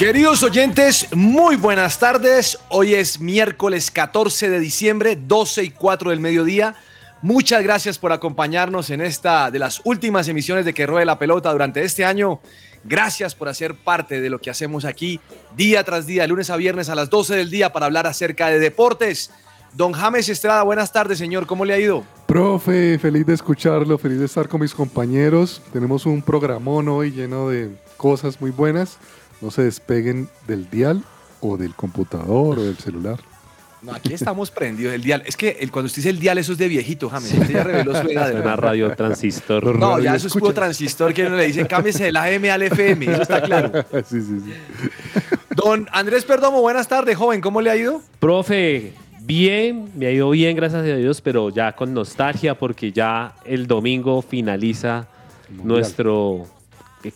Queridos oyentes, muy buenas tardes. Hoy es miércoles 14 de diciembre, 12 y 4 del mediodía. Muchas gracias por acompañarnos en esta de las últimas emisiones de Que Ruede la Pelota durante este año. Gracias por hacer parte de lo que hacemos aquí día tras día, lunes a viernes a las 12 del día para hablar acerca de deportes. Don James Estrada, buenas tardes, señor. ¿Cómo le ha ido? Profe, feliz de escucharlo, feliz de estar con mis compañeros. Tenemos un programón hoy lleno de cosas muy buenas. No se despeguen del dial o del computador o del celular. No, aquí estamos prendidos. El dial. Es que el, cuando usted dice el dial, eso es de viejito, James. Usted ya reveló su edad. Una radio transistor. No, ya eso es puro transistor que uno le dice, cámbiese del AM al FM. Eso está claro. sí, sí, sí. Don Andrés Perdomo, buenas tardes, joven. ¿Cómo le ha ido? Profe, bien, me ha ido bien, gracias a Dios, pero ya con nostalgia porque ya el domingo finaliza Mundial. nuestro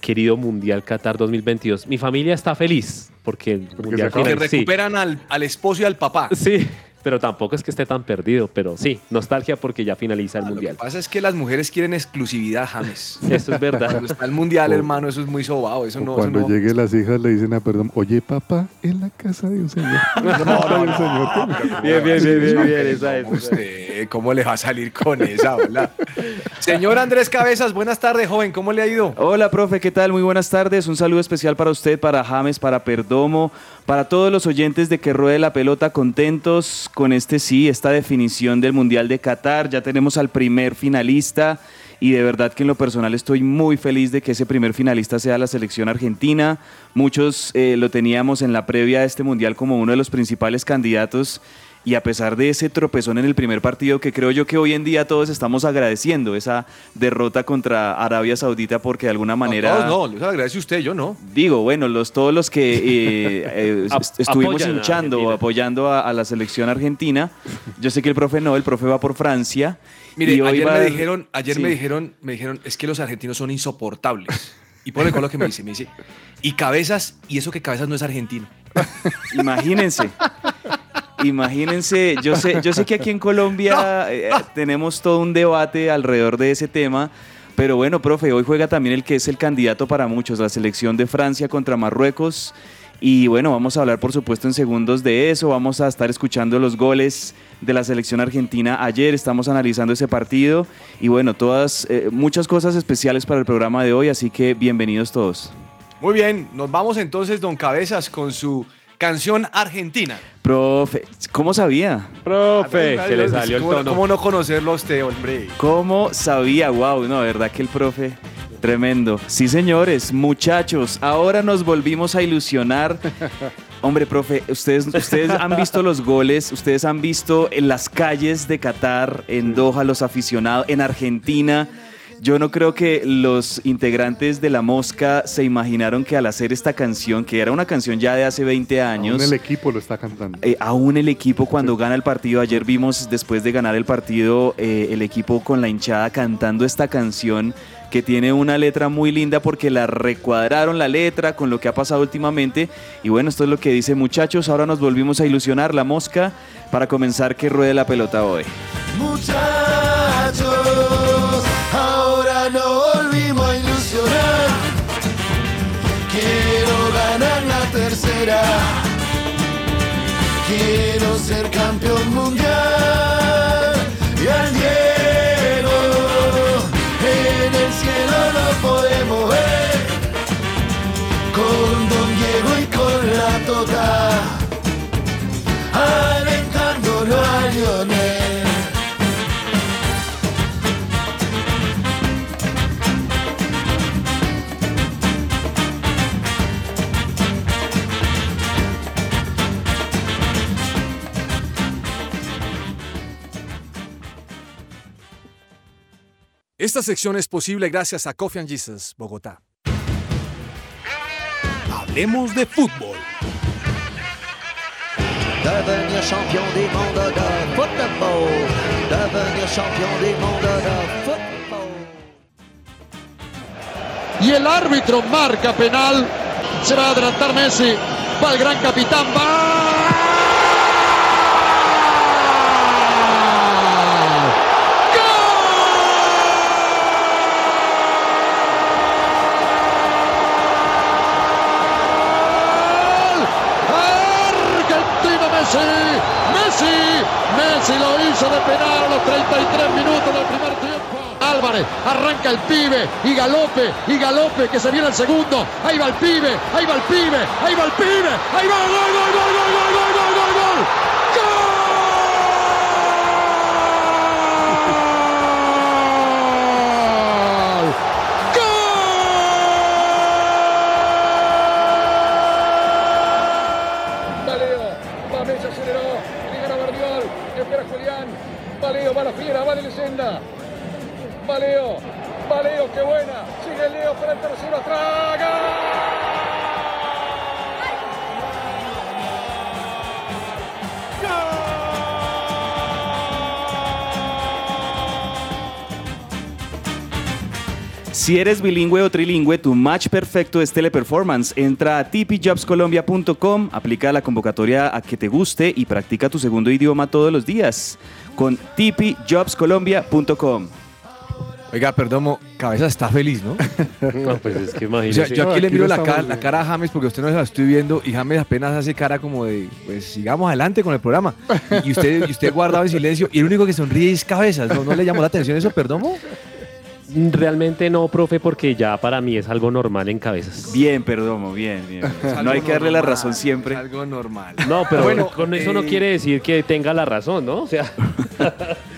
querido Mundial Qatar 2022. Mi familia está feliz porque el Porque Mundial se sí, recuperan al, al esposo y al papá. sí, pero tampoco es que esté tan perdido, pero sí, nostalgia porque ya finaliza el Ah, Lo que Mundial. pasa es que las mujeres quieren exclusividad, James. Eso es verdad. Cuando está el mundial, O- hermano, eso es muy sobado. Eso no, eso cuando no- lleguen las hijas le dicen a perdón, oye papá, en la casa de un señor. No, no, no, señor. pero Bien, bien, bien, bien, ¿cómo bien, esa es, usted, ¿Cómo le va a salir con esa, hola? Señor Andrés Cabezas, buenas tardes, joven. ¿Cómo le ha ido? Hola, profe, ¿qué tal? Muy buenas tardes. Un saludo especial para usted, para James, para Perdomo, para todos los oyentes de Que Ruede la Pelota, contentos con este sí, esta definición del Mundial de Qatar. Ya tenemos al primer finalista y de verdad que en lo personal estoy muy feliz de que ese primer finalista sea la selección argentina. Muchos eh, lo teníamos en la previa de este Mundial como uno de los principales candidatos. Y a pesar de ese tropezón en el primer partido, que creo yo que hoy en día todos estamos agradeciendo esa derrota contra Arabia Saudita, porque de alguna manera. No, no, lo agradece usted, yo no. Digo, bueno, los, todos los que eh, eh, est- estuvimos apoyan hinchando o apoyando a, a la selección argentina, yo sé que el profe no, el profe va por Francia. Mire, y hoy ayer va me dijeron, ayer sí. me dijeron, me dijeron, es que los argentinos son insoportables. Y por el lo que me dice, me dice, y Cabezas, y eso que Cabezas no es argentino. Imagínense. Imagínense, yo sé, yo sé que aquí en Colombia eh, tenemos todo un debate alrededor de ese tema, pero bueno, profe, hoy juega también el que es el candidato para muchos, la selección de Francia contra Marruecos. Y bueno, vamos a hablar por supuesto en segundos de eso, vamos a estar escuchando los goles de la selección argentina ayer, estamos analizando ese partido y bueno, todas, eh, muchas cosas especiales para el programa de hoy, así que bienvenidos todos. Muy bien, nos vamos entonces, don Cabezas, con su canción argentina. Profe, ¿cómo sabía? Profe, se le salió el ¿Cómo, tono. ¿Cómo no conocerlo a usted, hombre? ¿Cómo sabía? Wow, no, de verdad que el profe, tremendo. Sí, señores, muchachos, ahora nos volvimos a ilusionar. Hombre, profe, ustedes, ustedes han visto los goles, ustedes han visto en las calles de Qatar, en Doha, los aficionados, en Argentina. Yo no creo que los integrantes de La Mosca se imaginaron que al hacer esta canción, que era una canción ya de hace 20 años, Aún el equipo lo está cantando. eh, aún el equipo cuando gana el partido, ayer vimos después de ganar el partido eh, el equipo con la hinchada cantando esta canción que tiene una letra muy linda porque la recuadraron la letra con lo que ha pasado últimamente y bueno, esto es lo que dice muchachos, ahora nos volvimos a ilusionar la mosca para comenzar que ruede la pelota hoy. Muchachos, ser campeón mundial. Y al Diego en el cielo lo podemos ver. Con Don Diego y con la Tota. Esta sección es posible gracias a Coffee and Jesus, Bogotá. Hablemos de fútbol. devenir champion du monde de football. devenir champion du monde de football. y el árbitro marca penal. Se va a adelantar Messi. Va el gran capitán. ¡Va! ¡Gol! Argentina Messi. Messi. Messi lo hizo de penal a los 33 minutos del primer tiempo. Álvarez arranca el pibe y galope y galope que se viene el segundo. Ahí va el pibe, ahí va el pibe, ahí va el pibe, ahí va gol, gol, gol, gol, gol, gol, Si eres bilingüe o trilingüe, tu match perfecto es Teleperformance. Entra a tipijobscolombia.com, aplica la convocatoria a que te guste y practica tu segundo idioma todos los días con tipijobscolombia.com. Oiga, perdón, cabeza está feliz, ¿no? No, pues es que O sea, imagínese. yo aquí No, le miro la cara, la bien. cara a James porque usted no se la estoy viendo y James apenas hace cara como de, pues sigamos adelante con el programa. Y usted, y usted guardaba en silencio y el único que sonríe es cabezas. ¿No, no le llamó la atención eso, Perdomo? Realmente no, profe, porque ya para mí es algo normal en cabezas. Bien, Perdomo, bien, bien. No hay que darle la razón siempre. Es algo normal. No, pero Bueno, con eso no eh, quiere decir que tenga la razón, ¿no? O sea,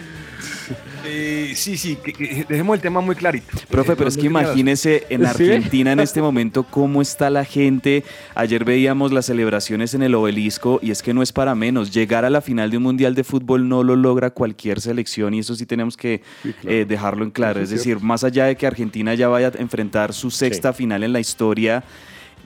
Eh, sí, sí, que- que dejemos el tema muy clarito. Profe, Eh, pero es que imagínese en ¿Sí? Argentina en este momento cómo está la gente. Ayer veíamos las celebraciones en el obelisco y es que no es para menos. Llegar a la final de un mundial de fútbol no lo logra cualquier selección y eso sí tenemos que Sí, claro. eh, dejarlo en claro. Es decir, más allá de que Argentina ya vaya a enfrentar su sexta final en la historia,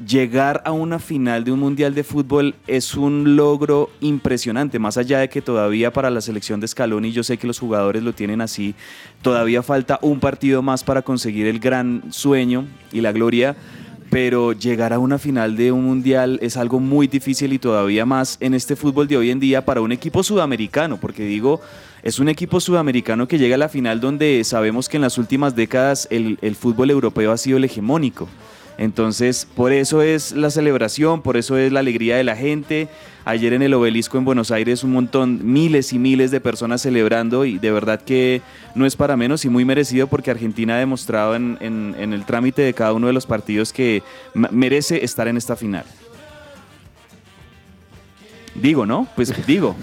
llegar a una final de un mundial de fútbol es un logro impresionante, más allá de que todavía para la selección de Scaloni, yo sé que los jugadores lo tienen así, todavía falta un partido más para conseguir el gran sueño y la gloria, pero llegar a una final de un mundial es algo muy difícil y todavía más en este fútbol de hoy en día para un equipo sudamericano, porque digo, es un equipo sudamericano que llega a la final donde sabemos que en las últimas décadas el, el fútbol europeo ha sido el hegemónico. Entonces, por eso es la celebración, por eso es la alegría de la gente. Ayer en el obelisco en Buenos Aires un montón, miles y miles de personas celebrando y de verdad que no es para menos y muy merecido porque Argentina ha demostrado en, en- en el trámite de cada uno de los partidos que merece estar en esta final. Digo, ¿no? Pues digo.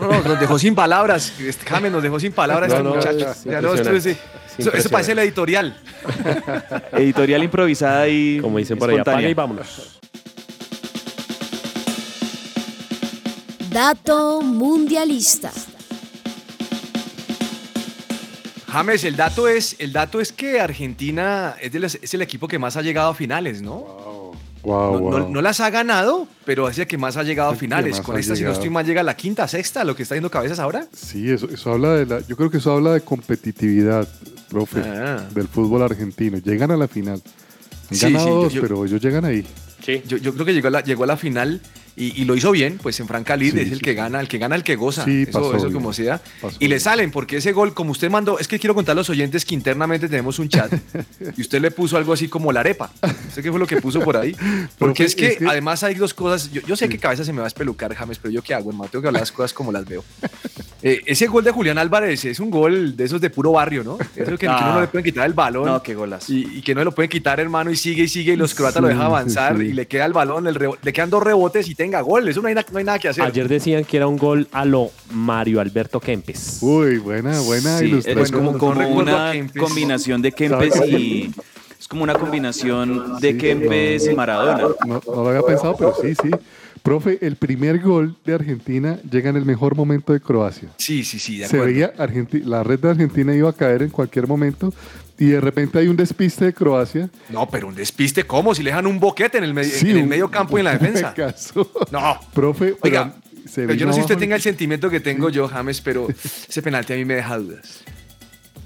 No, no, nos dejó sin palabras. Este James nos dejó sin palabras No, este no, muchacho. Ya. Eso, eso parece el editorial. Editorial improvisada y como dicen por espontánea. y vámonos. Dato mundialista. James, el dato es, el dato es que Argentina es, de las- es el equipo que más ha llegado a finales, ¿no? Wow, No, wow. no- no las ha ganado, pero es el que más ha llegado a finales. Con esta, si no llegado. estoy mal, llega a la quinta, sexta, lo que está haciendo cabezas ahora. Sí, eso, eso habla de la. Yo creo que eso habla de competitividad, profe, Ah. del fútbol argentino. Llegan a la final. Han Sí, ganado sí, dos, yo- pero ellos llegan ahí. Sí. Yo, yo creo que llegó a la, llegó a la final y, y lo hizo bien, pues en Franca Lid Sí, es el sí, que gana, el que gana, el que goza. Sí, eso, pasó eso como sea. Pasó y le salen, porque ese gol, como usted mandó, es que quiero contar a los oyentes que internamente tenemos un chat y usted le puso algo así como la arepa. ¿Usted qué fue lo que puso por ahí? Porque Profe, es que, es que- además hay dos cosas. Yo, yo sé que cabeza se me va a espelucar, James, pero yo qué hago, hermano. Tengo que hablar las cosas como las veo. Eh, ese gol de Julián Álvarez es un gol de esos de puro barrio, ¿no? Eso que, que Ah. uno no le pueden quitar el balón. No, qué golazo. Y, y que no le lo pueden quitar, hermano, y sigue y sigue, y los croatas lo dejan avanzar, sí. y le queda el balón, el le quedan dos rebotes y tenga gol. Eso no hay, na- no hay nada que hacer. Ayer decían que era un gol a lo Mario Alberto Kempes. Uy, buena, buena Sí, ilustración. es como, como recuerdo a una Kempes. combinación de Kempes y... Es como una combinación de Sí, Kempes no. y Maradona. No, no lo había pensado, pero sí, sí. Profe, el primer gol de Argentina llega en el mejor momento de Croacia. Sí, sí, sí, de Se acuerdo. veía, Argenti- la red de Argentina iba a caer en cualquier momento y de repente hay un despiste de Croacia. No, pero un despiste, ¿cómo? Si le dejan un boquete en el, medio Sí, en el medio campo y en la defensa. caso. No. Profe, pero Oiga. Se Pero yo no sé si usted tenga el- sentimiento que tengo yo, James, pero ese penalti a mí me deja dudas.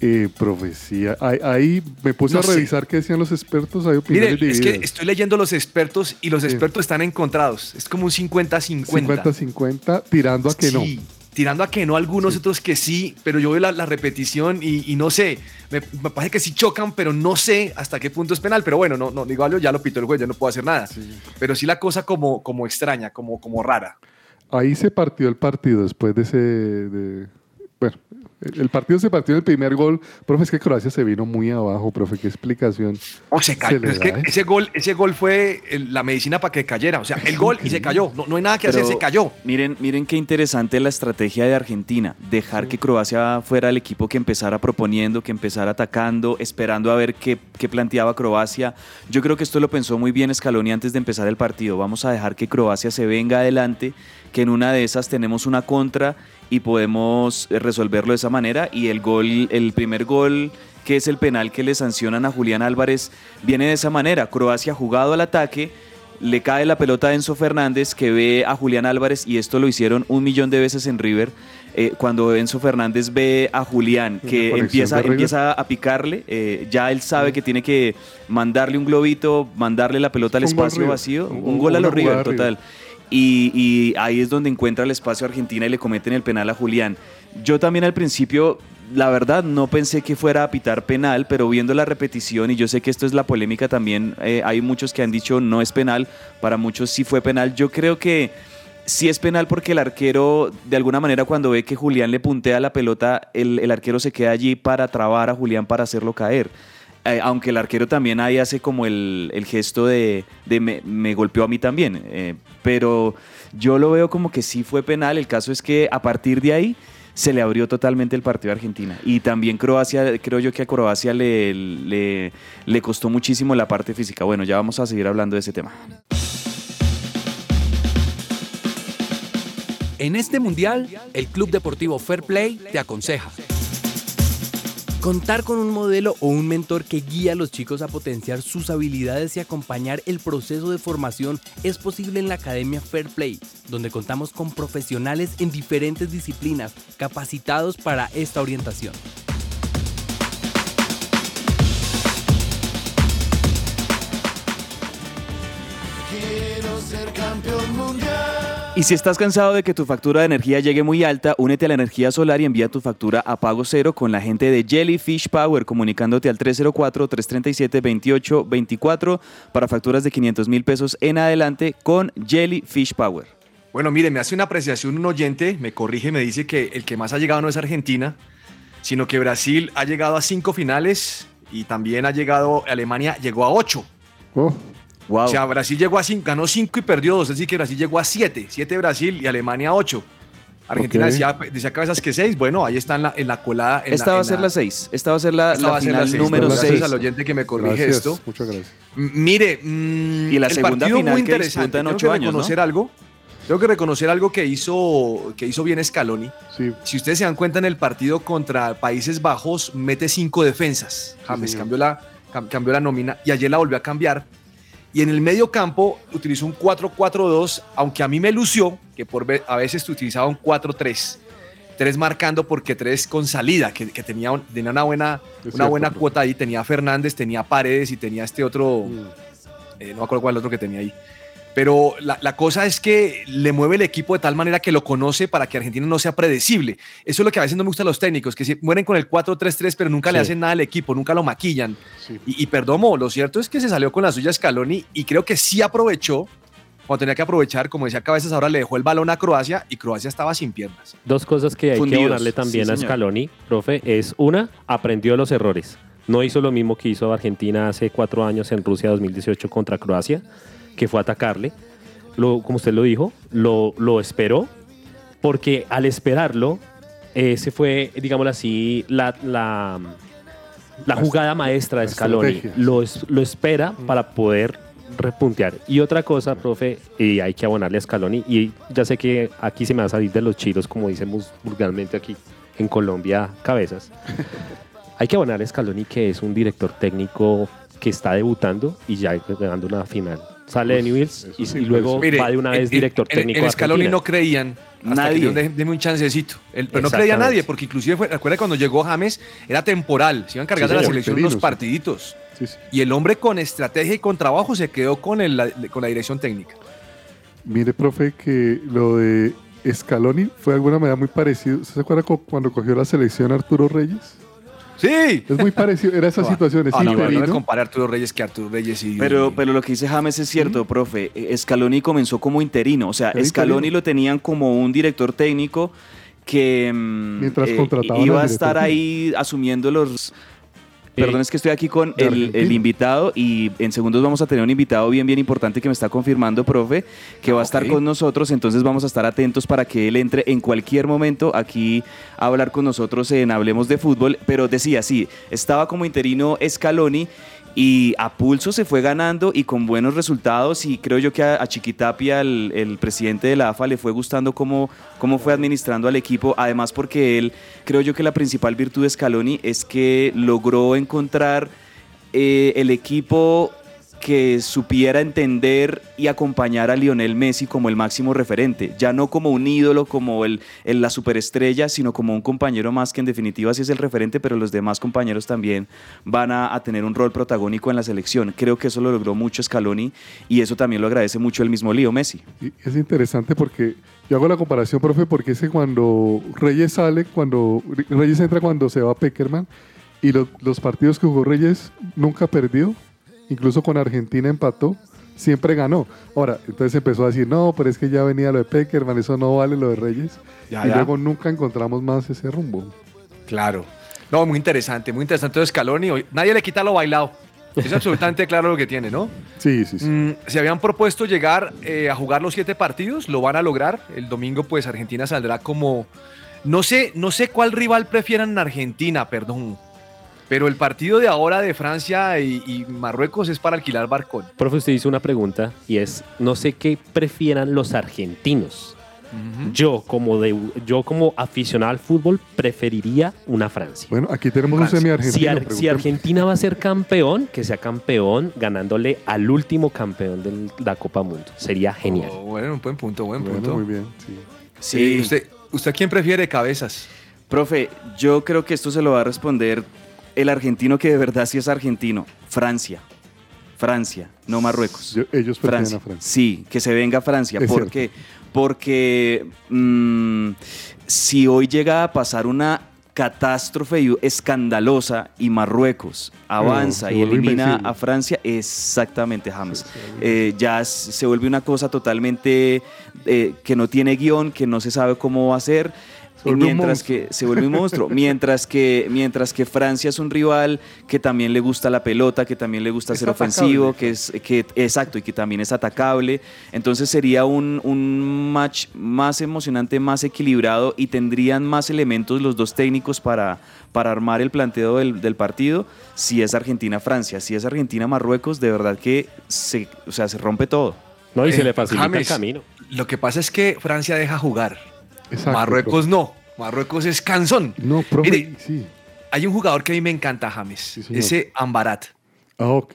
Eh, profecía. Ahí, ahí me puse No a sé. revisar qué decían los expertos. Hay Mire, opiniones es que estoy leyendo los expertos y los Sí. expertos están encontrados. Es como un 50-50. 50-50, tirando a que no. Tirando a que no algunos, otros que sí, pero yo veo la, la repetición y, y no sé, me, me parece que sí chocan, pero no sé hasta qué punto es penal, pero bueno, no, no digo algo, ya lo pitó el juez, ya no puedo hacer nada. Pero sí la cosa como, como extraña, como, como rara. Ahí se partió el partido después de ese. de- bueno, el partido se partió en el primer gol. Profe, es que Croacia se vino muy abajo, profe. ¿Qué explicación? O se cayó. Se le es que ¿eh? ese gol, ese gol fue el- la medicina para que cayera. O sea, el gol y se cayó. No, no hay nada que hacer, se cayó. Miren, miren qué interesante la estrategia de Argentina. Dejar que Croacia fuera el equipo que empezara proponiendo, que empezara atacando, esperando a ver qué, qué planteaba Croacia. Yo creo que esto lo pensó muy bien Scaloni antes de empezar el partido. Vamos a dejar que Croacia se venga adelante, que en una de esas tenemos una contra y podemos eh, resolverlo de esa manera. Y el gol, el primer gol que es el penal que le sancionan a Julián Álvarez, viene de esa manera. Croacia jugado al ataque, le cae la pelota a Enzo Fernández que ve a Julián Álvarez y esto lo hicieron un millón de veces en River. eh, cuando Enzo Fernández ve a Julián que empieza, empieza a picarle, eh, ya él sabe que tiene que mandarle un globito, mandarle la pelota al espacio vacío, Un- un, gol a los River, River. Y, y ahí es donde encuentra el espacio Argentina y le cometen el penal a Julián. Yo también al principio, la verdad, no pensé que fuera a pitar penal, pero viendo la repetición, y yo sé que esto es la polémica también, eh, hay muchos que han dicho no es penal, para muchos sí fue penal. Yo creo que sí es penal porque el arquero, de alguna manera, cuando ve que Julián le puntea la pelota, el, el arquero se queda allí para trabar a Julián para hacerlo caer. Eh, aunque el arquero también ahí hace como el, el gesto de, de me, golpeó a mí también. eh, pero yo lo veo como que sí fue penal. El caso es que a partir de ahí se le abrió totalmente el partido a Argentina. Y también Croacia, creo yo que a Croacia le, le, le costó muchísimo la parte física. Bueno, ya vamos a seguir hablando de ese tema. En este mundial, el Club Deportivo Fair Play te aconseja. Contar con un modelo o un mentor que guíe a los chicos a potenciar sus habilidades y acompañar el proceso de formación es posible en la Academia Fair Play, donde contamos con profesionales en diferentes disciplinas capacitados para esta orientación. Ser campeón mundial. Y si estás cansado de que tu factura de energía llegue muy alta, únete a la energía solar y envía tu factura a pago cero con la gente de Jellyfish Power, comunicándote al 304-337-2824 para facturas de 500 mil pesos en adelante con Jellyfish Power. Bueno, mire, me hace una apreciación un oyente, me corrige, me dice que el que más ha llegado no es Argentina, sino que Brasil ha llegado a cinco finales y también ha llegado, Alemania llegó a ocho. Oh, Wow. O sea, Brasil llegó a cinco, ganó cinco y perdió dos, es decir, que Brasil llegó a siete, siete Brasil y Alemania a ocho. Argentina Ok. decía, decía cabezas que seis, bueno, ahí está en la, en la colada. en Esta la- va a en ser la 6. Esta va a ser la, la va ser final la seis. número Gracias 6. al oyente que me corrige gracias, esto. Muchas gracias. M- Mire, mm, Y la el segunda partido final muy que interesante. ocho que años, ¿no? reconocer algo. Tengo que reconocer algo que hizo, que hizo bien Scaloni. Sí, Si ustedes se dan cuenta en el partido contra Países Bajos, mete cinco defensas. James señor. cambió, la, cam- cambió la nómina y ayer la volvió a cambiar. Y en el medio campo utilizó un 4-4-2, aunque a mí me lució que por a veces utilizaba un 4-3. Tres marcando porque tres con salida, que, que tenía, un- tenía una buena, Es una buena cuota ahí. Tenía Fernández, tenía Paredes y tenía este otro, Mm. eh, no me acuerdo cuál es el otro que tenía ahí. Pero la, la cosa es que le mueve el equipo de tal manera que lo conoce para que Argentina no sea predecible. Eso es lo que a veces no me gusta a los técnicos, que se mueren con el 4-3-3, pero nunca le hacen nada al equipo, nunca lo maquillan. sí. Y, y Perdomo, lo cierto es que se salió con la suya Scaloni y creo que sí aprovechó cuando tenía que aprovechar, como decía Cabezas, ahora le dejó el balón a Croacia y Croacia estaba sin piernas. Dos cosas que hay Fundidos, que abonarle también sí, a. Scaloni, profe, es una, aprendió de los errores. No hizo lo mismo que hizo Argentina hace cuatro años en Rusia 2018 contra Croacia, que fue atacarle. Lo, como usted lo dijo, lo, lo esperó, porque al esperarlo, ese fue, digámoslo así, la, la, la jugada maestra de Scaloni. Lo, es- lo espera para poder repuntear. Y otra cosa, profe, y hay que abonarle a Scaloni, y ya sé que aquí se me va a salir de los chiros, como decimos vulgarmente aquí en Colombia, cabezas. hay que abonarle a Scaloni, que es un director técnico que está debutando y ya ganando una final. Sale de Newell's y, sí, y luego Mire, va de una vez director en- técnico En, Scaloni no creían, Hasta que Nadie. dijeron, "Deme- deme un chancecito. El- pero no creía Exactamente. nadie, porque inclusive fue, recuerda cuando llegó James, era temporal. Se iban a encargar Sí, de la selección unos partiditos. Sí, sí. Y el hombre con estrategia y con trabajo se quedó con, el- la, con la dirección técnica. Mire, profe, que lo de Scaloni fue de alguna manera muy parecido. ¿Usted se acuerda cu- cuando cogió la selección Arturo Reyes? Sí. Es muy parecido, era esa situación, es Ah, no, no, no compare a Arturo Reyes que Arturo Reyes y Pero, pero lo que dice James es cierto, profe. Eh, Scaloni comenzó como interino. O sea, Scaloni interino. lo tenían como un director técnico que mm, Mientras contrataban iba a estar ahí asumiendo los... Perdón, es que estoy aquí con el, invitado y en segundos vamos a tener un invitado bien, bien importante que me está confirmando, profe, que va a estar ok. con nosotros. Entonces vamos a estar atentos para que él entre en cualquier momento aquí a hablar con nosotros en Hablemos de Fútbol. Pero decía, sí, estaba como interino Scaloni y a pulso se fue ganando y con buenos resultados. Y creo yo que a, a Chiquitapia, el, el presidente de la AFA, le fue gustando cómo, cómo fue administrando al equipo, además porque él, creo yo que la principal virtud de Scaloni es que logró encontrar eh, el equipo que supiera entender y acompañar a Lionel Messi como el máximo referente, ya no como un ídolo, como el, la superestrella, sino como un compañero más que en definitiva sí es el referente, pero los demás compañeros también van a, a tener un rol protagónico en la selección. Creo que eso lo logró mucho Scaloni y eso también lo agradece mucho el mismo Leo Messi. Es interesante porque yo hago la comparación, profe, porque es que cuando Reyes sale, cuando Reyes entra cuando se va Peckerman y lo- los partidos que jugó Reyes nunca perdió, incluso con Argentina empató, siempre ganó. Ahora, entonces empezó a decir, no, pero es que ya venía lo de Peckerman, eso no vale lo de Reyes. Ya, y ya. luego nunca encontramos más ese rumbo. Claro. No, muy interesante, muy interesante Scaloni. Hoy- Nadie le quita lo bailado. Es absolutamente claro lo que tiene, ¿no? Sí, sí, sí. Mm, se habían propuesto llegar eh, a jugar los siete partidos, lo van a lograr. El domingo, pues Argentina saldrá como. No sé, no sé cuál rival prefieran en Argentina, perdón. Pero el partido de ahora de Francia y, y Marruecos es para alquilar barcón. Profe, usted hizo una pregunta y es, no sé qué prefieran los argentinos. Yo como, de, yo como aficionado al fútbol preferiría una Francia. Bueno, aquí tenemos un semi-argentino. Si, Ar- si preguntemos. Argentina va a ser campeón, que sea campeón ganándole al último campeón de la Copa Mundo. Sería genial. Oh, bueno, un buen punto, buen Bueno, punto. muy bien, sí. Sí. ¿Usted, ¿Usted quién prefiere cabezas? Profe, yo creo que esto se lo va a responder el argentino que de verdad sí es argentino, Francia. Francia, no Marruecos. Yo- ellos Francia. a Francia. Sí, que se venga Francia. Es ¿Por qué? Porque mm, si hoy llega a pasar una catástrofe escandalosa y Marruecos avanza y elimina invencible. a Francia, exactamente, James. Eh, ya se vuelve una cosa totalmente eh, que no tiene guion, que no se sabe cómo va a ser. Se vuelve un mientras monstruo. que se vuelve un monstruo, mientras que mientras que Francia es un rival que también le gusta la pelota, que también le gusta Es ser atacable. ofensivo, que es que exacto y que también es atacable. Entonces sería un, un match más emocionante, más equilibrado y tendrían más elementos los dos técnicos para, para armar el planteo del, del partido. Si es Argentina-Francia, si es Argentina-Marruecos, de verdad que se, o sea, se rompe todo. No, y se Eh, le facilita James, el camino. Lo que pasa es que Francia deja jugar. Exacto, Marruecos no. Marruecos es cansón. No, profe, Mire, sí. Hay un jugador que a mí me encanta, James. ese Ambarat. Ah, ok.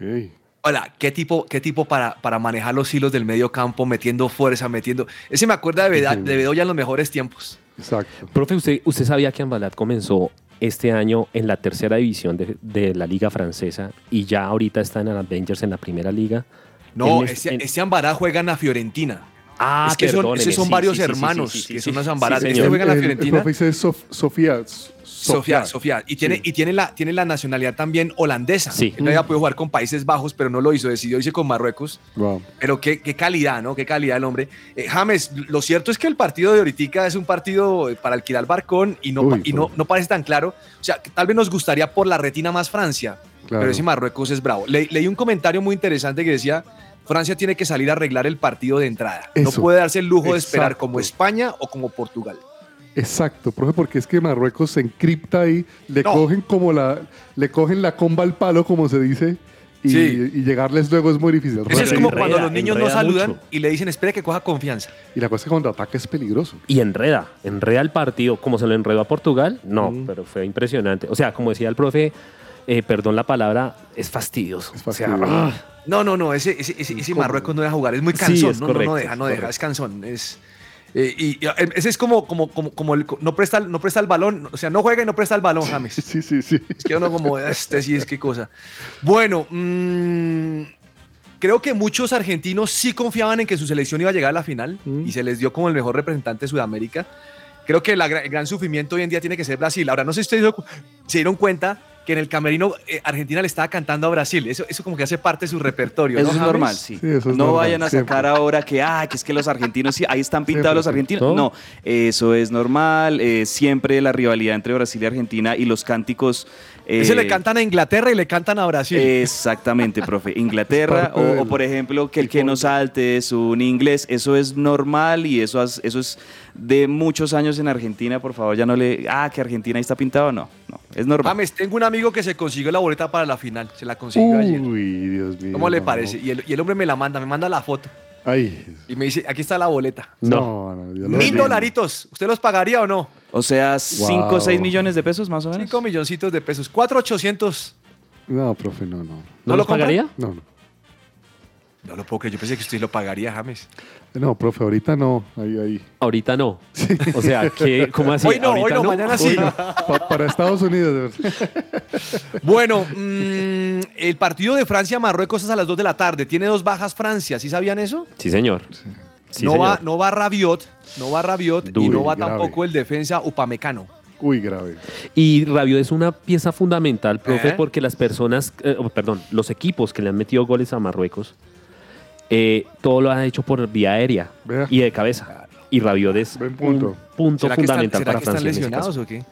Hola, qué tipo, qué tipo para, para manejar los hilos del medio campo, metiendo fuerza, metiendo. Ese me acuerda de, Beda- de Bedoya en los mejores tiempos. Exacto. Profe, ¿usted, usted sabía que Ambalat comenzó este año en la tercera división de, de la liga francesa y ya ahorita está en el Avengers en la primera liga. No, En ese, en- ese Ambarat juega en la Fiorentina. Ah, es que son, esos son sí, varios sí, sí, sí, hermanos sí, sí, sí, que son Ambarat. señor. este juega en la El- el Fiorentina. profe dice Sof- Sofía. Sofía, Sofía. Y tiene, Sí. y tiene la, tiene la nacionalidad también holandesa. Sí. Él había podido jugar con Países Bajos, pero no lo hizo. Decidió irse con Marruecos. Wow. Pero qué, qué calidad, ¿no? Qué calidad el hombre. Eh, James, lo cierto es que el partido de ahorita es un partido eh, para alquilar barcón y no, Uy, y no, no parece tan claro. O sea, tal vez nos gustaría por la retina más Francia, Claro. pero ese Marruecos es bravo. Le- leí un comentario muy interesante que decía, Francia tiene que salir a arreglar el partido de entrada. No puede darse el lujo de esperar como España o como Portugal. Exacto, profe, porque es que Marruecos se encripta ahí, le No. cogen como la, le cogen la comba al palo, como se dice, y, Sí. y llegarles luego es muy difícil. Eso es como enreda, cuando los niños no saludan mucho. y le dicen, espere que coja confianza. Y la cosa es que cuando ataca es peligroso. Y enreda, enreda el partido. Como se lo enredó a Portugal, no, Mm. pero fue impresionante. O sea, como decía el profe, eh, perdón la palabra, es fastidioso. Es O sea, fastidioso. ah, No, no, no, ese, ese, ese- ese. Marruecos no deja jugar, es muy Sí, cansón, es no, no, no correcto, deja, no deja, correcto. es cansón. Es, Eh, y, y, eh, ese es como, como, como, como el, no, presta, no presta el balón, o sea, no juega y no presta el balón, James. Sí, sí, sí. Es que uno como, este sí es qué cosa. Bueno, mm, creo que muchos argentinos sí confiaban en que su selección iba a llegar a la final Mm. y se les dio como el mejor representante de Sudamérica. Creo que la el gran sufrimiento hoy en día tiene que ser Brasil. Ahora, no sé si ustedes se dieron cuenta que en el camerino eh, Argentina le estaba cantando a Brasil. Eso, eso como que hace parte de su repertorio. Eso ¿no, es James? normal, sí. Sí, eso es no normal, vayan a sacar siempre. ahora que, ah, que es que los argentinos, sí, ahí están pintados los argentinos. ¿no? No, eso es normal. eh, siempre la rivalidad entre Brasil y Argentina y los cánticos. Eh, Ese le cantan a Inglaterra y le cantan a Brasil. Exactamente, profe. Inglaterra, Es o, por ejemplo, que el que no salte es un inglés, eso es normal y eso, has- eso es de muchos años en Argentina, por favor, ya no le... Ah, que Argentina ahí está pintado, no, no, es normal. Tengo un amigo que se consiguió la boleta para la final. Se la consiguió ayer. Uy, Dios mío. ¿Cómo le no. parece? Y el, y el hombre me la manda, me manda la foto. Ay. Y me dice, aquí está la boleta. No, no, Dios lo Mil dolaritos. ¿Usted los pagaría o no? O sea, 5 o Wow. 6 millones de pesos más o menos. Cinco milloncitos de pesos. Cuatro ochocientos. No, profe, no, no. ¿No, ¿No lo compra? pagaría? No, no. No lo puedo creer. Yo pensé que usted lo pagaría, James. No, profe, ahorita no. Ahí, ahí. Ahorita no. O sea, ¿qué, ¿cómo así? Hoy no, hoy ¿Ahorita no, mañana sí. Pa- para Estados Unidos. Bueno, mm, el partido de Francia-Marruecos es a las 2 de la tarde. Tiene dos bajas Francia. ¿Sí sabían eso? Sí, señor. Sí, no, señor. va, no va Rabiot, no va Rabiot y no va grave. tampoco el defensa Upamecano. Uy, grave. Y Rabiot es una pieza fundamental, profe, ¿Eh? porque las personas, eh, oh, perdón, los equipos que le han metido goles a Marruecos, eh, todo lo han hecho por vía aérea Vea. y de cabeza. Y Rabiot es Buen punto. un punto ¿Será que están, fundamental será para que están Francia. en ese lesionados caso. o qué?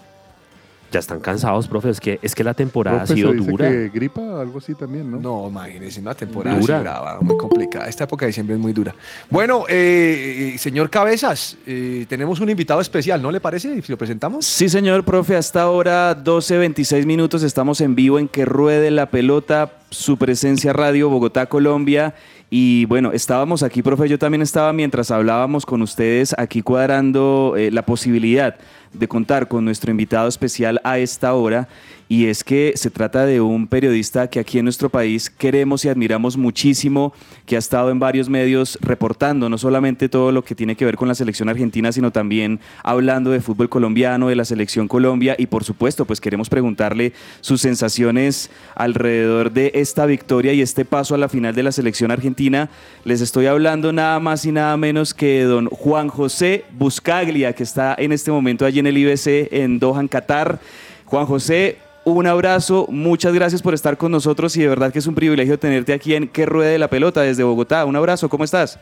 Ya están cansados, profe. Es que, es que la temporada Profe, ha sido se dice dura. que gripa, algo así también, ¿no? No, imagínese, una temporada Dura. así brava, muy complicada. Esta época de diciembre es muy dura. Bueno, eh, eh, señor Cabezas, eh, tenemos un invitado especial, ¿no le parece? Si lo presentamos. Sí, señor, profe, hasta ahora 12, 26 minutos, estamos en vivo en Que Ruede la Pelota, su presencia radio, Bogotá, Colombia. Y bueno, estábamos aquí, profe, yo también estaba mientras hablábamos con ustedes aquí cuadrando eh, la posibilidad de contar con nuestro invitado especial a esta hora. Y es que se trata de un periodista que aquí en nuestro país queremos y admiramos muchísimo, que ha estado en varios medios reportando no solamente todo lo que tiene que ver con la selección argentina, sino también hablando de fútbol colombiano, de la selección Colombia y por supuesto, pues queremos preguntarle sus sensaciones alrededor de esta victoria y este paso a la final de la selección argentina. Les estoy hablando nada más y nada menos que don Juan José Buscaglia, que está en este momento allí en el IBC en Doha, en Qatar. Juan José, un abrazo, muchas gracias por estar con nosotros y de verdad que es un privilegio tenerte aquí en Que Ruede la Pelota desde Bogotá. Un abrazo, ¿cómo estás?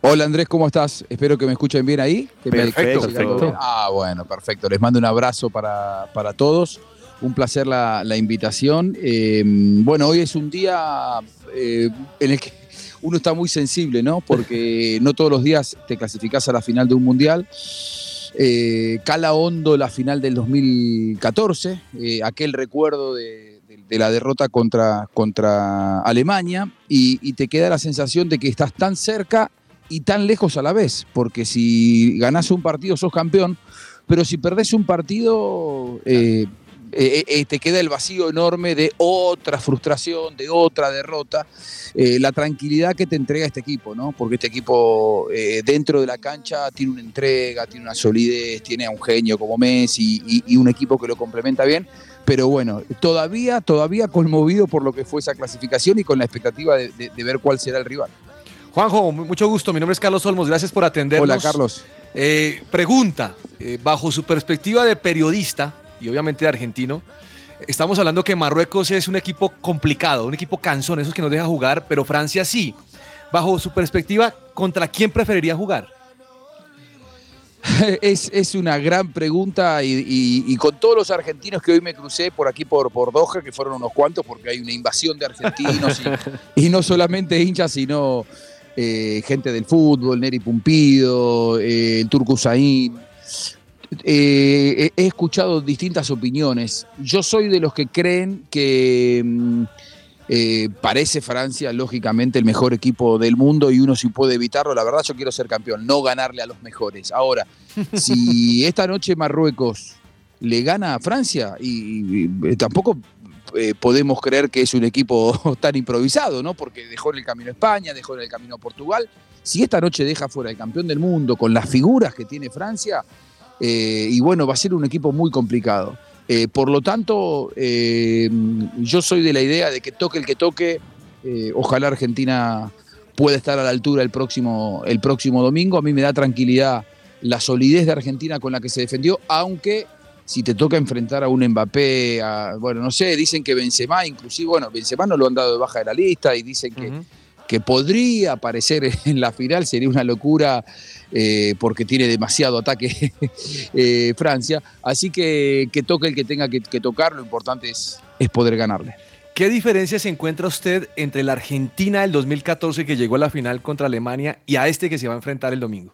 Hola Andrés, ¿cómo estás? Espero que me escuchen bien ahí. Que me- Perfecto, bien. Ah, bueno, perfecto. Les mando un abrazo para, para todos. Un placer la, la invitación. Eh, bueno, hoy es un día eh, en el que uno está muy sensible, ¿no? Porque no todos los días te clasificás a la final de un mundial. Eh, cala hondo la final del 2014, eh, aquel recuerdo de, la derrota contra, contra Alemania, y, y te queda la sensación de que estás tan cerca y tan lejos a la vez, porque si ganás un partido sos campeón, pero si perdés un partido eh, eh, eh, te queda el vacío enorme de otra frustración, de otra derrota, eh, la tranquilidad que te entrega este equipo, ¿no? Porque este equipo eh, dentro de la cancha tiene una entrega, tiene una solidez, tiene a un genio como Messi y, y un equipo que lo complementa bien. Pero bueno, todavía, todavía conmovido por lo que fue esa clasificación y con la expectativa de, de- de ver cuál será el rival. Juanjo, mu- mucho gusto. Mi nombre es Carlos Olmos. Gracias por atendernos. Hola, Carlos. Eh, pregunta, eh, bajo su perspectiva de periodista y obviamente de argentino, estamos hablando que Marruecos es un equipo complicado, un equipo cansón, esos que nos deja jugar, pero Francia sí. Bajo su perspectiva, ¿contra quién preferiría jugar? Es, es una gran pregunta y, y- y con todos los argentinos que hoy me crucé por aquí por, por Doha, que fueron unos cuantos, porque hay una invasión de argentinos y, y no solamente hinchas, sino eh, gente del fútbol, Neri Pumpido, eh, el Turco Usain. Eh, he escuchado distintas opiniones. Yo soy de los que creen que mm, eh, parece Francia, lógicamente, el mejor equipo del mundo y uno si puede evitarlo. La verdad, yo quiero ser campeón, no ganarle a los mejores. Ahora, si esta noche Marruecos le gana a Francia, y, y tampoco eh, podemos creer que es un equipo tan improvisado, ¿no? Porque dejó en el camino a España, dejó en el camino a Portugal si esta noche deja fuera el campeón del mundo con las figuras que tiene Francia, eh, y bueno, va a ser un equipo muy complicado. Eh, por lo tanto, eh, yo soy de la idea de que toque el que toque, ojalá Argentina pueda estar a la altura el próximo, el próximo domingo. A mí me da tranquilidad la solidez de Argentina con la que se defendió, aunque si te toca enfrentar a un Mbappé, bueno, no sé, dicen que Benzema, inclusive, bueno, Benzema no lo han dado de baja de la lista y dicen que, que podría aparecer en la final, sería una locura eh, porque tiene demasiado ataque eh, Francia, así que que toque el que tenga que, tocar, lo importante es, es poder ganarle. ¿Qué diferencia se encuentra usted entre la Argentina del 2014 que llegó a la final contra Alemania y a este que se va a enfrentar el domingo?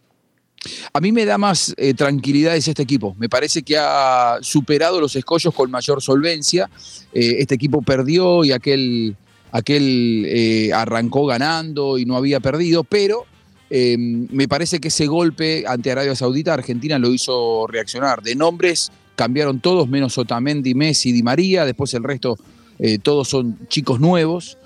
A mí me da más eh, tranquilidad es este equipo. Me parece que ha superado los escollos con mayor solvencia. Eh, este equipo perdió y aquel, aquel eh, arrancó ganando y no había perdido, pero me parece que ese golpe ante Arabia Saudita, Argentina lo hizo reaccionar. De nombres cambiaron todos, menos Otamendi, Messi, Di María, después el resto todos son chicos nuevos.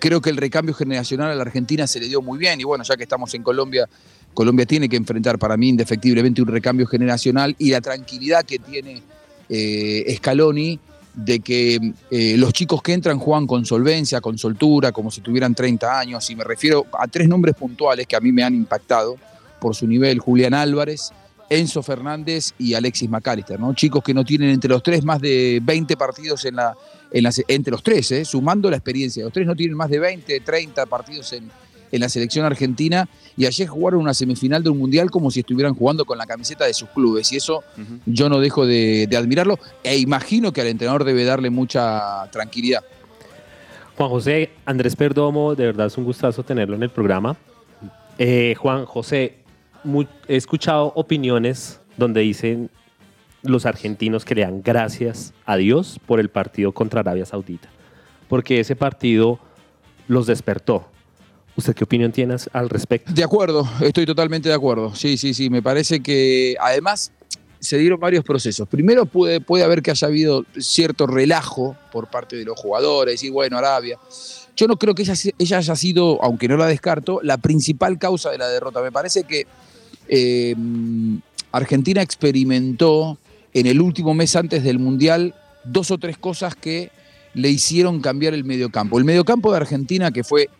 creo que el recambio generacional a la Argentina se le dio muy bien y bueno, ya que estamos en Colombia, Colombia tiene que enfrentar para mí indefectiblemente un recambio generacional y la tranquilidad que tiene eh, Scaloni de que eh, los chicos que entran juegan con solvencia, con soltura, como si tuvieran 30 años, y me refiero a tres nombres puntuales que a mí me han impactado por su nivel, Julián Álvarez, Enzo Fernández y Alexis McAllister, ¿no? Chicos que no tienen entre los tres más de 20 partidos en la, en entre los tres, ¿eh? sumando la experiencia. Los tres no tienen más de 20, 30 partidos en, en la selección argentina y ayer jugaron una semifinal de un mundial como si estuvieran jugando con la camiseta de sus clubes y eso yo no dejo de, admirarlo e imagino que al entrenador debe darle mucha tranquilidad. Juan José, Andrés Perdomo, de verdad es un gustazo tenerlo en el programa. Eh, Juan José, he escuchado opiniones donde dicen los argentinos que le dan gracias a Dios por el partido contra Arabia Saudita, porque ese partido los despertó, ¿Usted qué opinión tiene al respecto? De acuerdo, estoy totalmente de acuerdo. Sí, sí, sí. Me parece que además se dieron varios procesos. Primero puede, puede haber que haya habido cierto relajo por parte de los jugadores y bueno, Arabia. Yo no creo que ella, ella haya sido, aunque no la descarto, la principal causa de la derrota. Me parece que eh, Argentina experimentó en el último mes antes del Mundial dos o tres cosas que le hicieron cambiar el mediocampo. El mediocampo de Argentina, que fue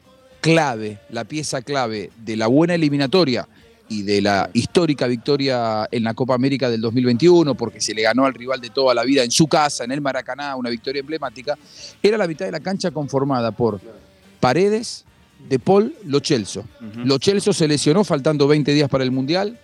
clave, la pieza clave de la buena eliminatoria y de la histórica victoria en la Copa América del 2021, porque se le ganó al rival de toda la vida en su casa, en el Maracaná, una victoria emblemática, era la mitad de la cancha conformada por Paredes, De Paul, Lo Celso. Lo Celso se lesionó faltando 20 días para el Mundial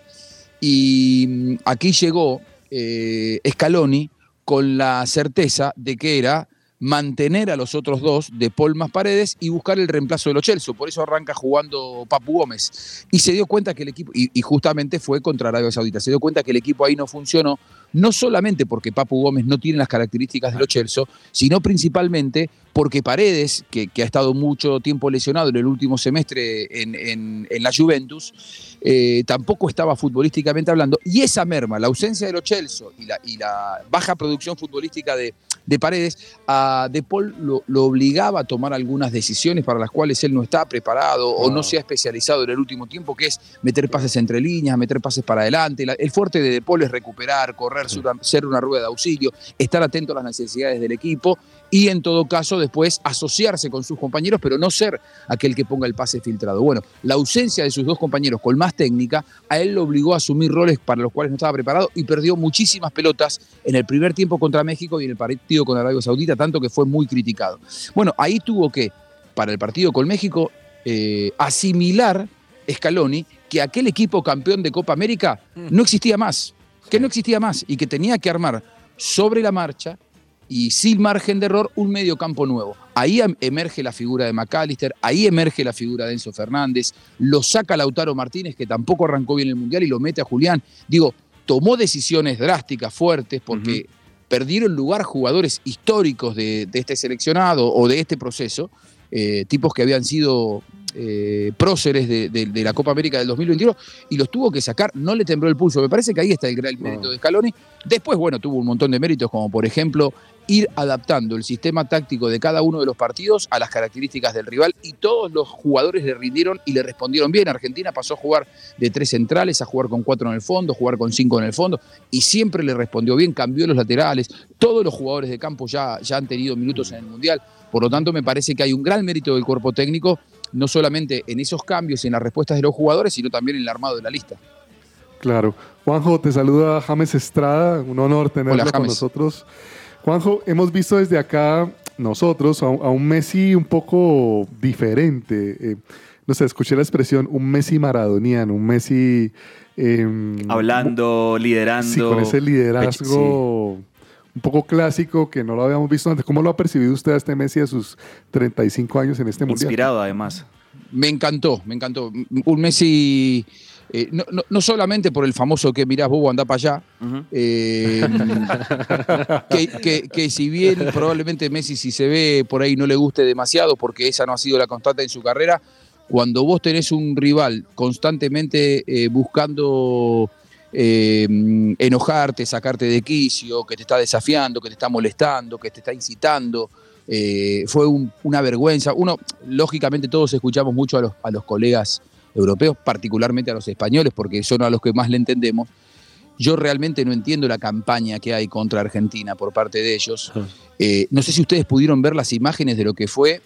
y mm, aquí llegó eh, Scaloni con la certeza de que era mantener a los otros dos de Paul más Paredes y buscar el reemplazo de los Chelsea. Por eso arranca jugando Papu Gómez. Y se dio cuenta que el equipo, y, justamente fue contra Arabia Saudita, se dio cuenta que el equipo ahí no funcionó, no solamente porque Papu Gómez no tiene las características de los Chelsea, sino principalmente porque Paredes, que, ha estado mucho tiempo lesionado en el último semestre en, la Juventus, eh, tampoco estaba futbolísticamente hablando. Y esa merma, la ausencia de los Chelsea y la, y la baja producción futbolística de, de Paredes, a De Paul lo, obligaba a tomar algunas decisiones para las cuales él no está preparado o no se ha especializado en el último tiempo, que es meter pases entre líneas, meter pases para adelante. El fuerte de De Paul es recuperar, correr, ser una rueda de auxilio, estar atento a las necesidades del equipo y en todo caso después asociarse con sus compañeros, pero no ser aquel que ponga el pase filtrado. Bueno, la ausencia de sus dos compañeros con más técnica a él lo obligó a asumir roles para los cuales no estaba preparado y perdió muchísimas pelotas en el primer tiempo contra México y en el partido con Arabia Saudita, tanto que fue muy criticado. Bueno, ahí tuvo que, para el partido con México, eh, asimilar Scaloni que aquel equipo campeón de Copa América mm. no existía más, que no existía más y que tenía que armar sobre la marcha y sin margen de error un medio campo nuevo. Ahí em, emerge la figura de McAllister, ahí emerge la figura de Enzo Fernández, lo saca Lautaro Martínez, que tampoco arrancó bien el Mundial, y lo mete a Julián. Digo, tomó decisiones drásticas, fuertes, porque perdieron lugar jugadores históricos de, este seleccionado o de este proceso, eh, tipos que habían sido eh, próceres de, de- de la Copa América del 2021 y los tuvo que sacar, no le tembló el pulso. Me parece que ahí está el gran mérito de Scaloni. Después, bueno, tuvo un montón de méritos, como por ejemplo ir adaptando el sistema táctico de cada uno de los partidos a las características del rival y todos los jugadores le rindieron y le respondieron bien. Argentina pasó a jugar de tres centrales a jugar con cuatro en el fondo, jugar con cinco en el fondo y siempre le respondió bien, cambió los laterales. Todos los jugadores de campo ya, ya han tenido minutos en el Mundial. Por lo tanto, me parece que hay un gran mérito del cuerpo técnico, no solamente en esos cambios y en las respuestas de los jugadores, sino también en el armado de la lista. Claro. Juanjo, te saluda James Estrada. Un honor tenerlo Hola, con nosotros. Juanjo, hemos visto desde acá nosotros a, un- a un Messi un poco diferente. Eh, no sé, escuché la expresión un Messi maradoniano, un Messi... em, Hablando, liderando. Sí, con ese liderazgo un poco clásico que no lo habíamos visto antes. ¿Cómo lo ha percibido usted a este Messi a sus 35 años en este mundial? Inspirado, además. Me encantó, me encantó. Un Messi, eh, no, no- no solamente por el famoso que mirás bobo, anda para allá, eh, que, que- que si bien probablemente Messi si se ve por ahí no le guste demasiado porque esa no ha sido la constante en su carrera, cuando vos tenés un rival constantemente eh, buscando eh, enojarte, sacarte de quicio, que te está desafiando, que te está molestando, que te está incitando, eh, fue un- una vergüenza. Uno, lógicamente todos escuchamos mucho a los, a los colegas europeos, particularmente a los españoles, porque son a los que más le entendemos. Yo realmente no entiendo la campaña que hay contra Argentina por parte de ellos. Eh, no sé si ustedes pudieron ver las imágenes de lo que fue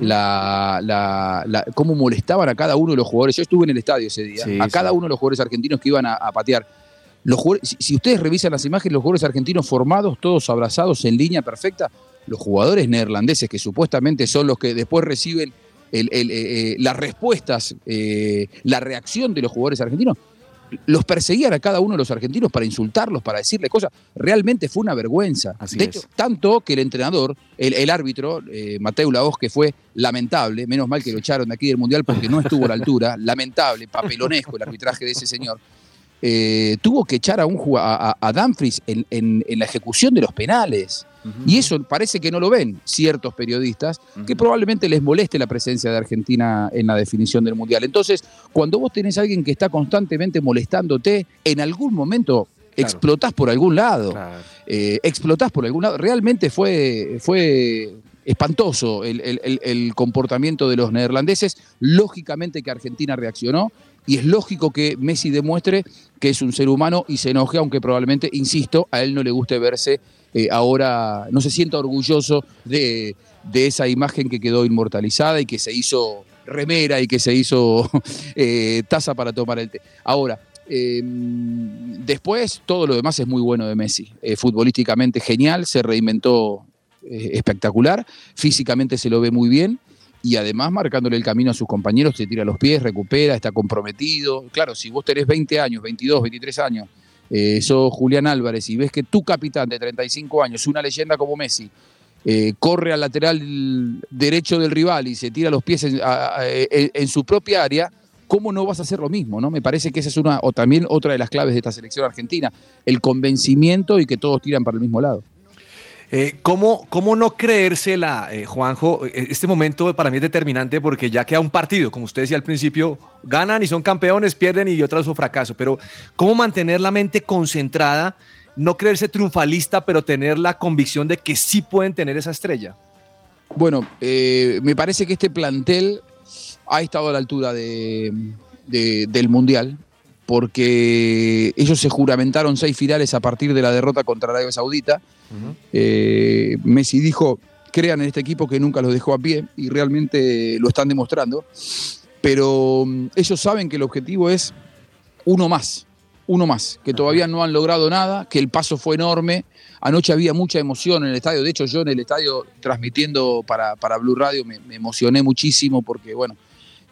la, la- la- cómo molestaban a cada uno de los jugadores. Yo estuve en el estadio ese día, Sí, a sí. cada uno de los jugadores argentinos que iban a, a patear. Los jugadores- si, si ustedes revisan las imágenes, los jugadores argentinos formados, todos abrazados en línea perfecta, los jugadores neerlandeses que supuestamente son los que después reciben el- el, eh, eh, las respuestas, eh, la reacción de los jugadores argentinos, los perseguían a cada uno de los argentinos para insultarlos, para decirles cosas. Realmente fue una vergüenza. Así de es. hecho, tanto que el entrenador, el, el árbitro, eh, Mateo Laos, que fue lamentable, menos mal que lo echaron de aquí del Mundial porque no estuvo a la altura, lamentable, papelonesco el arbitraje de ese señor, eh, tuvo que echar a, un, a, a- en, en- en la ejecución de los penales. Y eso parece que no lo ven ciertos periodistas, que probablemente les moleste la presencia de Argentina en la definición del Mundial. Entonces, cuando vos tenés a alguien que está constantemente molestándote, en algún momento explotás por algún lado. Eh, explotás por algún lado. Realmente fue, fue espantoso el- el comportamiento de los neerlandeses. Lógicamente que Argentina reaccionó y es lógico que Messi demuestre que es un ser humano y se enoje, aunque probablemente, insisto, a él no le guste verse eh, ahora, no se sienta orgulloso de, de esa imagen que quedó inmortalizada y que se hizo remera y que se hizo eh, taza para tomar el té. Ahora, eh, después todo lo demás es muy bueno de Messi. Eh, futbolísticamente genial, se reinventó espectacular, físicamente se lo ve muy bien y además marcándole el camino a sus compañeros, se tira los pies, recupera, está comprometido. Claro, si vos tenés 20 años, 22, 23 años, eh, sos Julián Álvarez y ves que tu capitán de 35 años, una leyenda como Messi, eh, corre al lateral derecho del rival y se tira los pies a- en- en su propia área, ¿cómo no vas a hacer lo mismo? ¿no? Me parece que esa es una, o también otra de las claves de esta selección argentina, el convencimiento y que todos tiran para el mismo lado. Eh, ¿cómo, ¿Cómo no creérsela, eh, Juanjo? Eh, Este momento para mí es determinante porque ya queda un partido, como usted decía al principio, ganan y son campeones, pierden y otras son fracaso, pero ¿cómo mantener la mente concentrada, no creerse triunfalista, pero tener la convicción de que sí pueden tener esa estrella? Bueno, me parece que este plantel ha estado a la altura de- del Mundial, porque ellos se juramentaron seis finales a partir de la derrota contra Arabia Saudita. Eh, Messi dijo, crean en este equipo que nunca los dejó a pie y realmente lo están demostrando. Pero mm, ellos saben que el objetivo es uno más, uno más, que todavía no han logrado nada, que el paso fue enorme. Anoche había mucha emoción en el estadio, de hecho yo en el estadio transmitiendo para, para Blue Radio me, me emocioné muchísimo porque, bueno,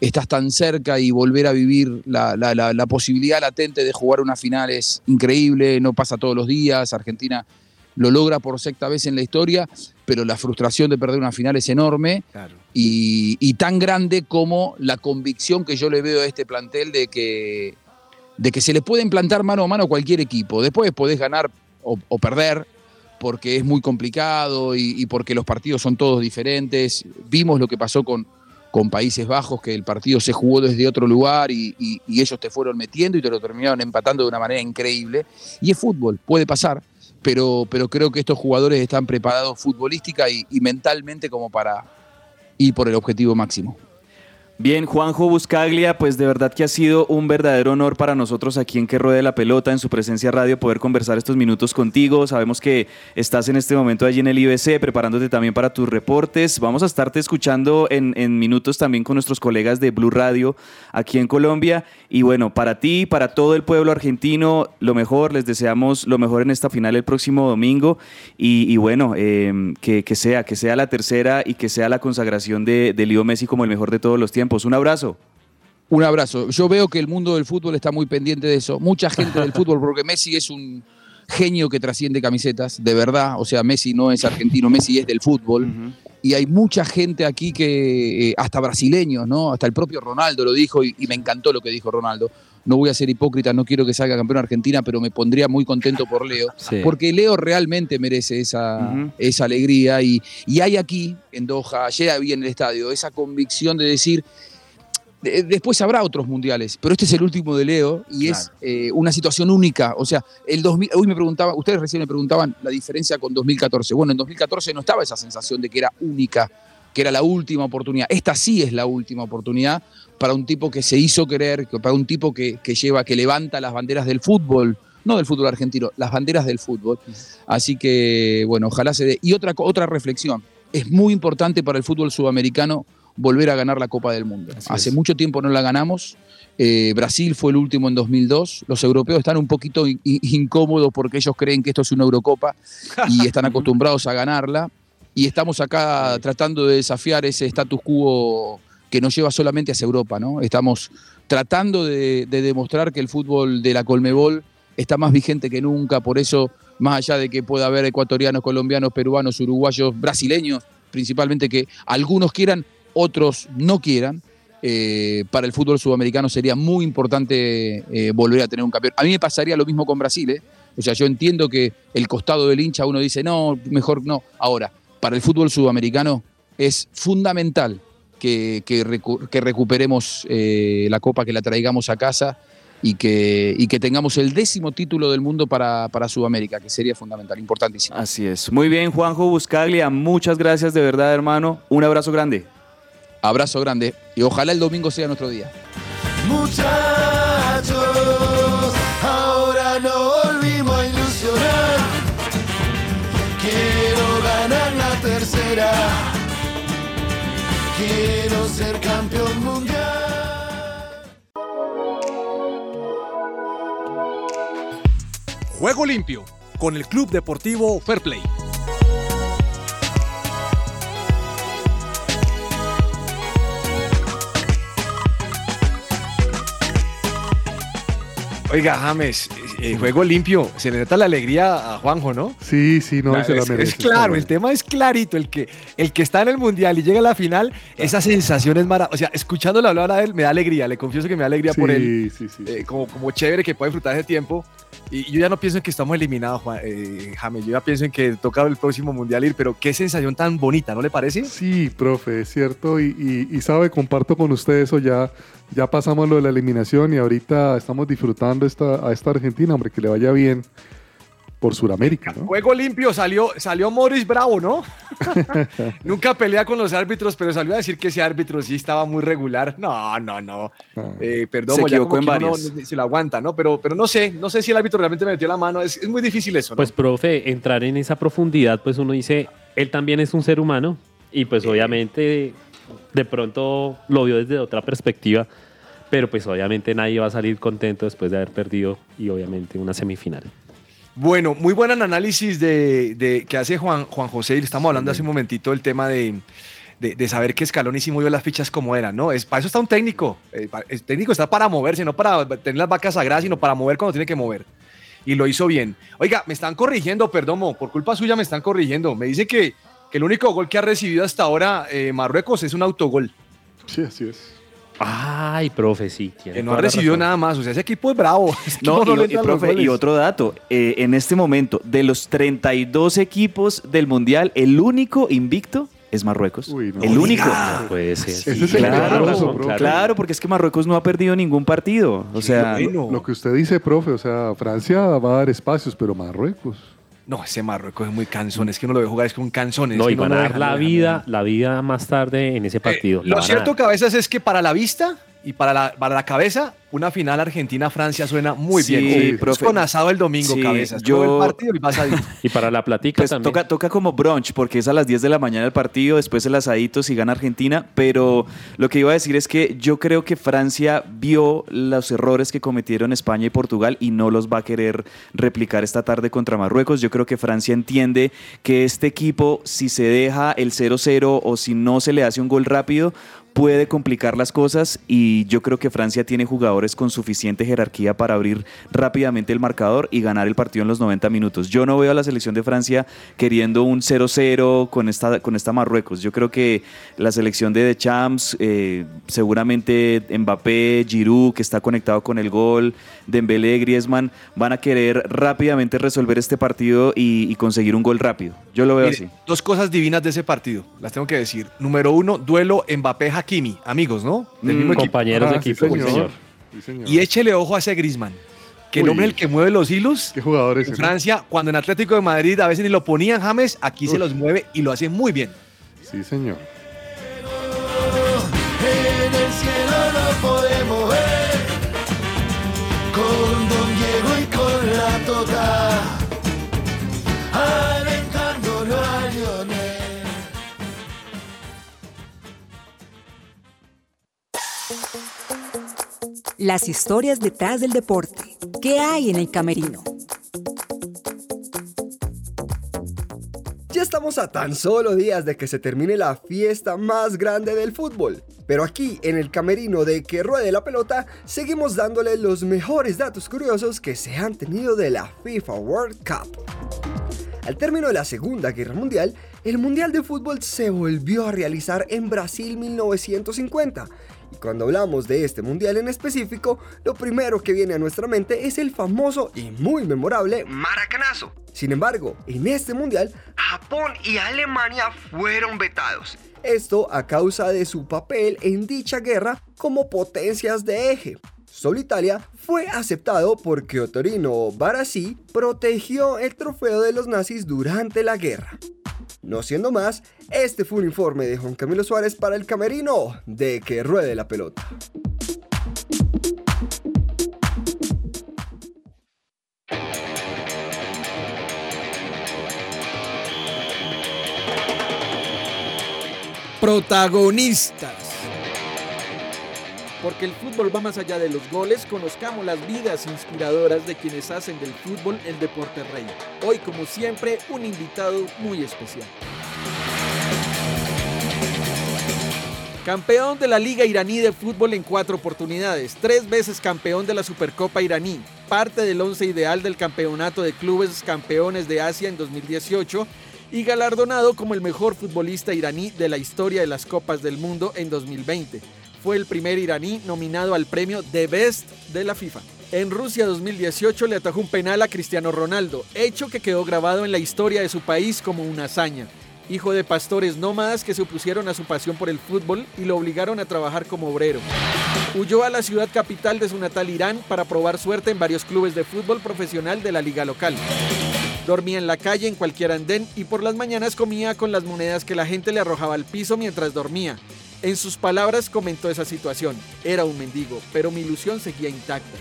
estás tan cerca y volver a vivir la, la- la- la posibilidad latente de jugar una final es increíble, no pasa todos los días, Argentina lo logra por sexta vez en la historia, pero la frustración de perder una final es enorme y, y tan grande como la convicción que yo le veo a este plantel de que, de que se le puede implantar mano a mano a cualquier equipo. Después podés ganar o, o perder porque es muy complicado y, y porque los partidos son todos diferentes. Vimos lo que pasó con, con Países Bajos, que el partido se jugó desde otro lugar y, ellos te fueron metiendo y te lo terminaron empatando de una manera increíble. Y es fútbol, puede pasar, pero, pero creo que estos jugadores están preparados futbolística y, y mentalmente como para ir por el objetivo máximo. Bien, Juanjo Buscaglia, pues de verdad que ha sido un verdadero honor para nosotros aquí en Que Ruede la Pelota, en su presencia radio, poder conversar estos minutos contigo. Sabemos que estás en este momento allí en el IBC, preparándote también para tus reportes. Vamos a estarte escuchando en, minutos también con nuestros colegas de Blue Radio aquí en Colombia. Y bueno, para ti, para todo el pueblo argentino, lo mejor, les deseamos lo mejor en esta final el próximo domingo. Y, bueno, eh, que, sea, que sea la tercera y que sea la consagración de, de Leo Messi como el mejor de todos los tiempos. Un abrazo. Un abrazo. Yo veo que el mundo del fútbol está muy pendiente de eso. Mucha gente del fútbol, porque Messi es un genio que trasciende camisetas, de verdad. O sea, Messi no es argentino, Messi es del fútbol. Y hay mucha gente aquí que, eh, hasta brasileños, ¿no? Hasta el propio Ronaldo lo dijo y, y me encantó lo que dijo Ronaldo. No voy a ser hipócrita, no quiero que salga campeón Argentina, pero me pondría muy contento por Leo. Sí. Porque Leo realmente merece esa, esa alegría. Y, y hay aquí, en Doha, ayer había en el estadio, esa convicción de decir, de- después habrá otros mundiales, pero este es el último de Leo y es eh, una situación única. O sea, el 2000, hoy me preguntaba, ustedes recién me preguntaban la diferencia con 2014. Bueno, en 2014 no estaba esa sensación de que era única, que era la última oportunidad. Esta sí es la última oportunidad para un tipo que se hizo querer, que- para un tipo que, que lleva, que levanta las banderas del fútbol. No del fútbol argentino, las banderas del fútbol. Así que, bueno, ojalá se dé. Y otra, otra reflexión. Es muy importante para el fútbol sudamericano volver a ganar la Copa del Mundo. Hace mucho tiempo no la ganamos. Eh, Brasil fue el último en 2002. Los europeos están un poquito in- in- incómodos porque ellos creen que esto es una Eurocopa y están acostumbrados a ganarla. Y estamos acá tratando de desafiar ese status quo que nos lleva solamente hacia Europa. ¿no? Estamos tratando de, de demostrar que el fútbol de la Colmebol está más vigente que nunca. Por eso, más allá de que pueda haber ecuatorianos, colombianos, peruanos, uruguayos, brasileños, principalmente que algunos quieran, otros no quieran, eh, para el fútbol sudamericano sería muy importante eh, volver a tener un campeón. A mí me pasaría lo mismo con Brasil, ¿eh? O sea, yo entiendo que el costado del hincha uno dice, no, mejor no. Ahora, para el fútbol sudamericano es fundamental que, que recu- que recuperemos eh, la copa, que la traigamos a casa y que, y que tengamos el décimo título del mundo para, para Sudamérica, que sería fundamental, importantísimo. Así es. Muy bien, Juanjo Buscaglia, muchas gracias de verdad, hermano. Un abrazo grande. Abrazo grande y ojalá el domingo sea nuestro día. Muchachos, Quiero ser campeón mundial. Juego limpio con el Club Deportivo Fair Play. Oiga, James, eh, juego limpio. Se le nota la alegría a Juanjo, ¿no? Sí, sí, no, se la es, merece. es claro, el tema es clarito. El que, el que está en el mundial y llega a la final, esa sensación es maravillosa. O sea, escuchándolo hablar a él, me da alegría. Le confieso que me da alegría por él. Sí, sí, sí. Eh, como, como chévere que puede disfrutar ese tiempo. Y yo ya no pienso en que estamos eliminados, Juan- eh, James. Yo ya pienso en que toca el próximo mundial ir. Pero qué sensación tan bonita, ¿no le parece? Sí, profe, es cierto. Y, y- y sabe, comparto con usted eso. Ya, ya pasamos lo de la eliminación y ahorita estamos disfrutando esta, a esta Argentina, hombre, que le vaya bien por Sudamérica, ¿no? Juego limpio, salió, salió Morris Bravo, ¿no? Nunca pelea con los árbitros, pero salió a decir que ese árbitro sí estaba muy regular. No, no, no. Eh, perdón, Se ya equivocó como en que uno varias. no- se lo aguanta, ¿no? Pero, pero no sé, no sé si el árbitro realmente me metió la mano. Es, es muy difícil eso, ¿no? Pues, profe, entrar en esa profundidad, pues uno dice, él también es un ser humano y pues obviamente de pronto lo vio desde otra perspectiva, pero pues obviamente nadie va a salir contento después de haber perdido y obviamente una semifinal. Bueno, muy buen análisis de, que hace Juan, Juan José. Y estamos hablando hace un momentito del tema de, de, de saber que Scaloni sí movió las fichas como eran, ¿no? Es, para eso está un técnico. Eh, el técnico está para moverse, no para tener las vacas sagradas, sino para mover cuando tiene que mover. Y lo hizo bien. Oiga, me están corrigiendo, perdón, por culpa suya me están corrigiendo. Me dice que el único gol que ha recibido hasta ahora eh, Marruecos es un autogol. Sí, así es. Ay, profe, sí. tiene Que no ha recibido razón. nada más. O sea, ese equipo es bravo. Ese No, y, profe, y otro dato, eh, en este momento, de los 32 equipos del Mundial, el único invicto es Marruecos. Uy, no. el único. Puede ser. Es el Claro, claro, porque es que Marruecos no ha perdido ningún partido. O sea, bueno. Lo que usted dice, profe, o sea, Francia va a dar espacios, pero Marruecos. No, ese Marruecos es muy cansón. Es que uno lo ve jugar es con canzones. No, es que y van no a lo dar la vida, la vida más tarde en ese partido. La Lo cierto, cabezas, es que para la vista y para la, para la cabeza, una final Argentina-Francia suena muy Sí, bien. sí, Es profe. con asado el domingo, Sí, cabezas. yo- Todo el partido y pasadito. Y para la platica Pues también. toca, toca como brunch, porque es a las 10 de la mañana el partido, después el asadito si gana Argentina, pero lo que iba a decir es que yo creo que Francia vio los errores que cometieron España y Portugal y no los va a querer replicar esta tarde contra Marruecos. Yo creo que Francia entiende que este equipo, si se deja el 0-0 o si no se le hace un gol rápido, puede complicar las cosas y yo creo que Francia tiene jugadores con suficiente jerarquía para abrir rápidamente el marcador y ganar el partido en los 90 minutos. Yo no veo a la selección de Francia queriendo un 0-0 con esta, con esta Marruecos. Yo creo que la selección de The Champs, eh, seguramente Mbappé, Giroud, que está conectado con el gol, Dembélé, Griezmann, van a querer rápidamente resolver este partido y, y conseguir un gol rápido. Yo lo veo Mire, así. Dos cosas divinas de ese partido, las tengo que decir. Número uno, duelo Mbappé-Hakimi, amigos, ¿no? Del Mm, mismo equipo. Compañeros de Ah, sí, equipo, sí, señor. señor. Sí, señor. Y échele ojo a ese Grisman, que el hombre es el que mueve los hilos. ¿Qué jugadores? En Francia, cuando en Atlético de Madrid a veces ni lo ponían James, aquí se los mueve y lo hace muy bien. Sí, señor. En el cielo lo podemos ver Con Don Diego y con la Tota Las historias detrás del deporte. ¿Qué hay en el camerino? Ya estamos a tan solo días de que se termine la fiesta más grande del fútbol. Pero aquí, en el camerino de Que Ruede la Pelota, seguimos dándole los mejores datos curiosos que se han tenido de la FIFA World Cup. Al término de la Segunda Guerra Mundial, el Mundial de Fútbol se volvió a realizar en Brasil 1950. Cuando hablamos de este mundial en específico, lo primero que viene a nuestra mente es el famoso y muy memorable Maracanazo. Sin embargo, en este mundial, Japón y Alemania fueron vetados. Esto a causa de su papel en dicha guerra como potencias de eje. Solo Italia fue aceptado porque Otorino Barassi protegió el trofeo de los nazis durante la guerra. No siendo más, este fue un informe de Juan Camilo Suárez para el camerino de que ruede la pelota. Protagonistas. Porque el fútbol va más allá de los goles, conozcamos las vidas inspiradoras de quienes hacen del fútbol el deporte rey. Hoy, como siempre, un invitado muy especial. Campeón de la Liga Iraní de Fútbol en cuatro oportunidades, tres veces campeón de la Supercopa Iraní, parte del once ideal del Campeonato de Clubes Campeones de Asia en 2018 y galardonado como el mejor futbolista iraní de la historia de las Copas del Mundo en 2020. Fue el primer iraní nominado al premio The Best de la FIFA. En Rusia 2018 le atajó un penal a Cristiano Ronaldo, hecho que quedó grabado en la historia de su país como una hazaña. Hijo de pastores nómadas que se opusieron a su pasión por el fútbol y lo obligaron a trabajar como obrero. Huyó a la ciudad capital de su natal Irán para probar suerte en varios clubes de fútbol profesional de la liga local. Dormía en la calle en cualquier andén y por las mañanas comía con las monedas que la gente le arrojaba al piso mientras dormía. En sus palabras comentó esa situación. Era un mendigo, pero mi ilusión seguía intacta.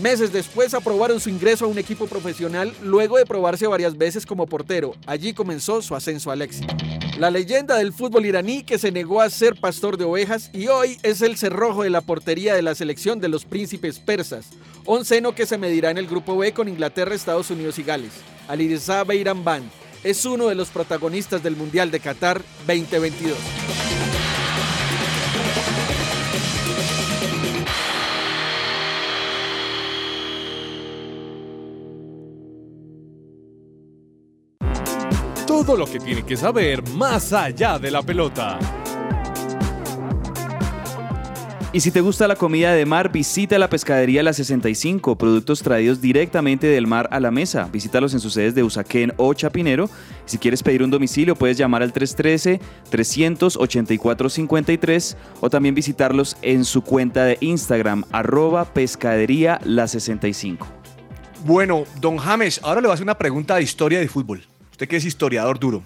Meses después aprobaron su ingreso a un equipo profesional luego de probarse varias veces como portero. Allí comenzó su ascenso al éxito. La leyenda del fútbol iraní que se negó a ser pastor de ovejas y hoy es el cerrojo de la portería de la selección de los príncipes persas. Onceno que se medirá en el grupo B con Inglaterra, Estados Unidos y Gales. Alireza Beiramban es uno de los protagonistas del Mundial de Qatar 2022. Todo lo que tiene que saber más allá de la pelota. Y si te gusta la comida de mar, visita la pescadería La 65, productos traídos directamente del mar a la mesa. Visítalos en sus sedes de Usaquén o Chapinero. Si quieres pedir un domicilio, puedes llamar al 313-384-53 o también visitarlos en su cuenta de Instagram, arroba pescadería La 65. Bueno, don James, ahora le voy a hacer una pregunta de historia de fútbol. Usted que es historiador duro.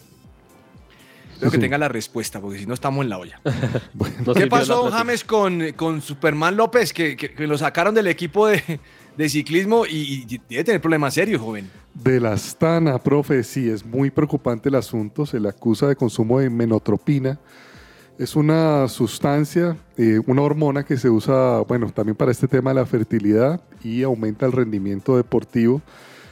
Espero que tenga la respuesta, porque si no estamos en la olla. ¿Qué pasó, don. James, con, con Superman López, que, que- que lo sacaron del equipo de, de ciclismo y, y debe tener problemas serios, joven? De la Astana, profe, sí, es muy preocupante el asunto. Se le acusa de consumo de menotropina. Es una sustancia, eh, una hormona que se usa, bueno, también para este tema de la fertilidad y aumenta el rendimiento deportivo.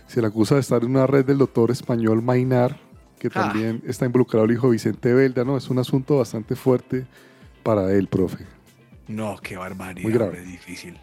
Se le acusa de estar en una red del doctor español Mainar, que Ah. también está involucrado el hijo Vicente Belda, ¿no? Es un asunto bastante fuerte para él, profe. No, qué barbaridad. Muy grave. hombre, difícil.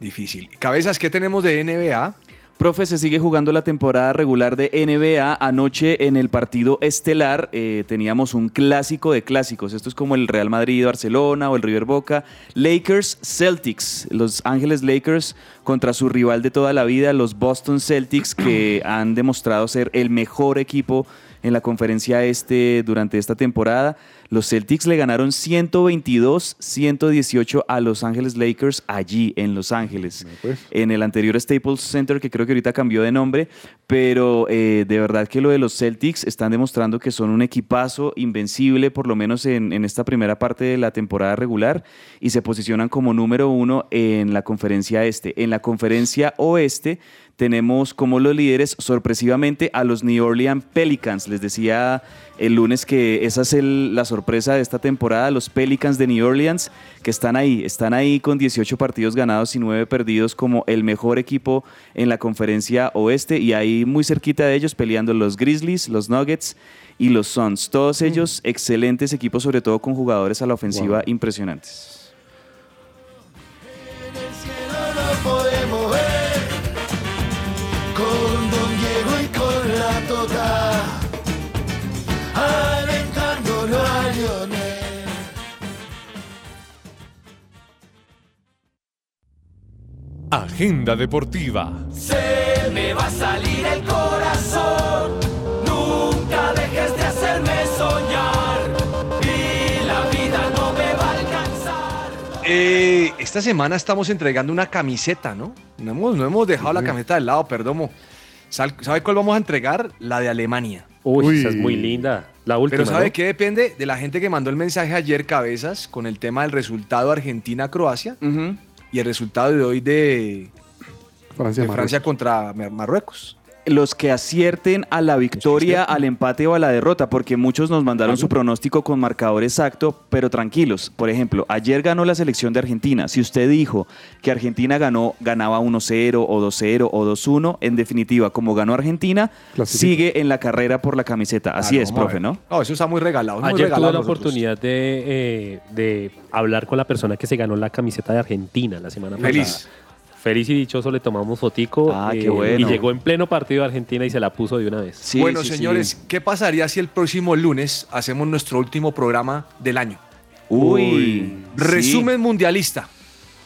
Difícil. Cabezas, ¿qué tenemos de NBA? Profe, se sigue jugando la temporada regular de NBA. Anoche en el partido estelar eh, teníamos un clásico de clásicos. Esto es como el Real Madrid-Barcelona o el River Boca. Lakers-Celtics. Los Ángeles Lakers contra su rival de toda la vida, los Boston Celtics, que han demostrado ser el mejor equipo en la conferencia este durante esta temporada. Los Celtics le ganaron 122-118 a Los Ángeles Lakers allí en Los Ángeles. pues. En el anterior Staples Center, que creo que ahorita cambió de nombre, pero eh, de verdad que lo de los Celtics están demostrando que son un equipazo invencible, por lo menos en, en esta primera parte de la temporada regular, y se posicionan como número uno en la conferencia este. En la conferencia oeste tenemos como los líderes sorpresivamente a los New Orleans Pelicans. Les decía el lunes que esa es el- la sorpresa de esta temporada, los Pelicans de New Orleans, que están ahí, están ahí con 18 partidos ganados y 9 perdidos como el mejor equipo en la conferencia oeste y ahí muy cerquita de ellos peleando los Grizzlies, los Nuggets y los Suns. Todos ellos excelentes equipos, sobre todo con jugadores a la ofensiva impresionantes. Agenda deportiva. Se me va a salir el corazón. Nunca dejes de hacerme soñar. Y la vida no me va a alcanzar. Eh, esta semana estamos entregando una camiseta, ¿no? No hemos, no hemos dejado la camiseta del lado, perdomo. ¿Sabe cuál vamos a entregar? La de Alemania. Uy, esa es muy linda. La última. Pero ¿sabe ¿no? qué depende? De la gente que mandó el mensaje ayer, Cabezas, con el tema del resultado Argentina-Croacia y el resultado de hoy de, Francia, de. Francia contra Mar- Marruecos. Los que acierten a la victoria, al empate o a la derrota, porque muchos nos mandaron su pronóstico con marcador exacto, pero tranquilos. Por ejemplo, ayer ganó la selección de Argentina. Si usted dijo que Argentina ganó, ganaba 1-0 o 2-0 o 2-1, en definitiva, como ganó Argentina, sigue en la carrera por la camiseta. Así Claro, es, profe. ¿no? No, eso está muy regalado. muy Ayer tuve regalado la nosotros. oportunidad de, eh, de hablar con la persona que se ganó la camiseta de Argentina la semana Feliz. pasada. Feliz y dichoso le tomamos fotico eh, Ah, qué bueno. y llegó en pleno partido de Argentina y se la puso de una vez. bueno, señores, ¿qué pasaría si el próximo lunes hacemos nuestro último programa del año? Uy, Resumen mundialista.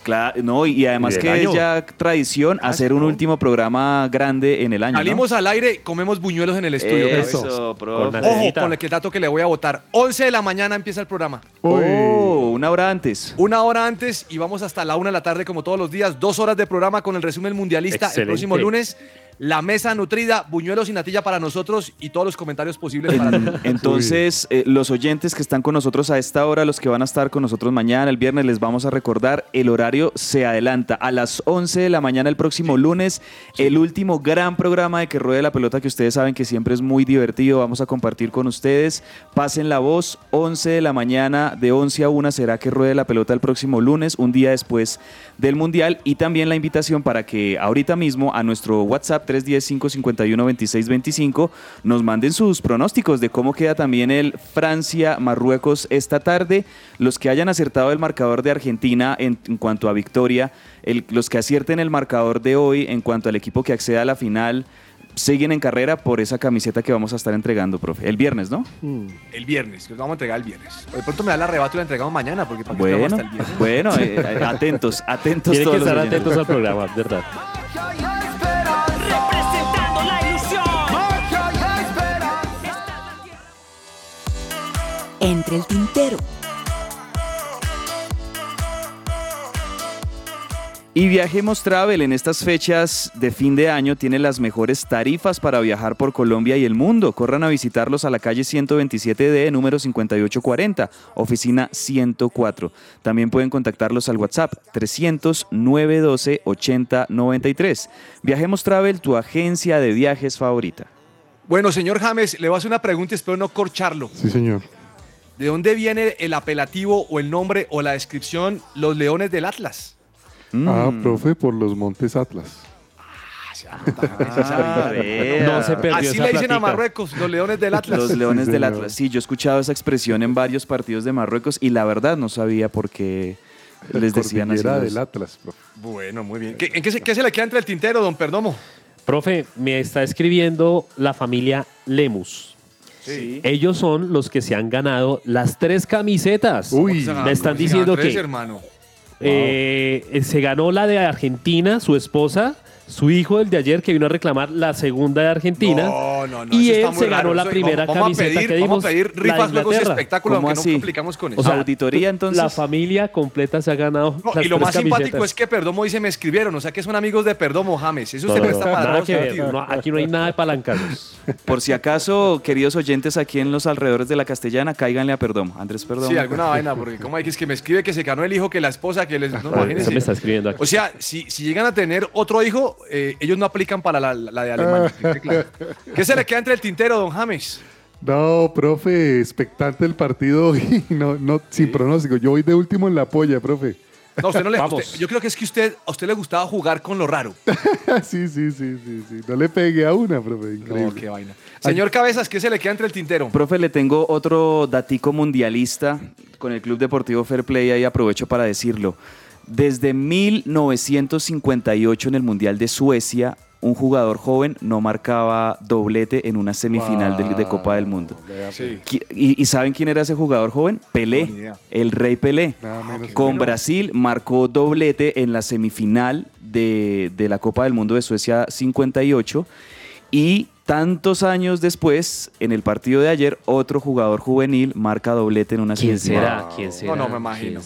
Claro, no, y además Y que año. es ya tradición hacer un último programa grande en el año. ¿no? Salimos al aire, comemos buñuelos en el estudio. Eso, profe. Ojo, con el que dato que le voy a votar. 11 de la mañana empieza el programa. Oh, una hora antes. Una hora antes y vamos hasta la una de la tarde como todos los días. Dos horas de programa con el resumen mundialista. Excelente. El próximo lunes, la mesa nutrida, buñuelos y natilla para nosotros y todos los comentarios posibles para. Entonces, eh, los oyentes que están con nosotros a esta hora, los que van a estar con nosotros mañana, el viernes, les vamos a recordar, el horario se adelanta. A las 11 de la mañana el próximo lunes, el último gran programa de Que Ruede la Pelota que ustedes saben que siempre es muy divertido, vamos a compartir con ustedes, pasen la voz, 11 de la mañana, de 11 a 1 será Que Ruede la Pelota el próximo lunes, un día después del Mundial, y también la invitación para que ahorita mismo a nuestro WhatsApp 310-551-2625 nos manden sus pronósticos de cómo queda también el Francia-Marruecos esta tarde. Los que hayan acertado el marcador de Argentina en, en cuanto a victoria, el- los que acierten el marcador de hoy en cuanto al equipo que acceda a la final siguen en carrera por esa camiseta que vamos a estar entregando, profe. El viernes, ¿no? El viernes, que lo vamos a entregar el viernes. De pronto me da la arrebato y la entregamos mañana, porque para Bueno, hasta el viernes. bueno, eh, atentos, atentos Tienen que todos los estar atentos al programa, ¿verdad? Entre el tintero. Y Viajemos Travel en estas fechas de fin de año tiene las mejores tarifas para viajar por Colombia y el mundo. Corran a visitarlos a la calle 127D, número 5840, oficina 104. También pueden contactarlos al WhatsApp 300 912 8093. Viajemos Travel, tu agencia de viajes favorita. Bueno, señor James, le voy a hacer una pregunta y espero no corcharlo. Sí, señor. ¿De dónde viene el apelativo o el nombre o la descripción Los Leones del Atlas? Ah, Mm. profe, por los Montes Atlas. Ah, vea. No se perdió Así esa le dicen a. Marruecos, los Leones del Atlas. Los Leones Sí, del señor. Atlas. Sí, yo he escuchado esa expresión en varios partidos de Marruecos y la verdad no sabía por qué les decían así. Cordillera los- del Atlas, profe. Bueno, muy bien. ¿Qué, en qué se, qué se le queda entre el tintero, don Perdomo? Profe, me está escribiendo la familia Lemus. Sí. Ellos son los que se han ganado las tres camisetas. Uy. me están diciendo Tres, que hermano. eh, se ganó la de Argentina, su esposa, su hijo el de ayer que vino a reclamar la segunda de Argentina. No, no, no, y eso está él muy se ganó raro. la primera vamos, vamos a camiseta pedir, que dimos. Vamos a pedir la rifas, juegos y Inglaterra. espectáculos, ¿Cómo aunque así? no complicamos con eso. O sea, Auditoría, entonces. La familia completa se ha ganado. No, las y lo tres más simpático es que Perdomo dice me escribieron, o sea que son amigos de Perdomo, James. Eso No, se no, presta no, para nada dos que ver, sentidos. no, aquí no hay nada de palancanos. Por si acaso, queridos oyentes aquí en los alrededores de la Castellana, cáiganle a Perdomo. Andrés Perdomo. Sí, alguna vaina, porque como hay que es que me escribe que se ganó el hijo que la esposa, que les. No, Eso imagínense. me está escribiendo aquí. O sea, si, si llegan a tener otro hijo, eh, ellos no aplican para la, la de Alemania. claro. ¿Qué se le queda entre el tintero, don James? No, profe, expectante el partido y no, no, sin pronóstico. Yo voy de último en la polla, profe. No, usted no le Vamos. usted- Yo creo que es que usted, a usted le gustaba jugar con lo raro. sí, sí, sí, sí, sí. No le pegué a una, profe. Increíble. No, qué vaina. Señor Cabezas, ¿qué se le queda entre el tintero? Profe, le tengo otro datico mundialista con el Club Deportivo Fair Play, ahí aprovecho para decirlo. Desde 1958 en el Mundial de Suecia, un jugador joven no marcaba doblete en una semifinal de, de Copa del Mundo. Sí. Qui- ¿Y, y saben quién era ese jugador joven? Pelé, No, el rey Pelé. Con Brasil marcó doblete en la semifinal de, de la Copa del Mundo de Suecia 58 y tantos años después, en el partido de ayer, otro jugador juvenil marca doblete en una ¿Quién semifinal. será? ¿Quién será? No, no, me imagino.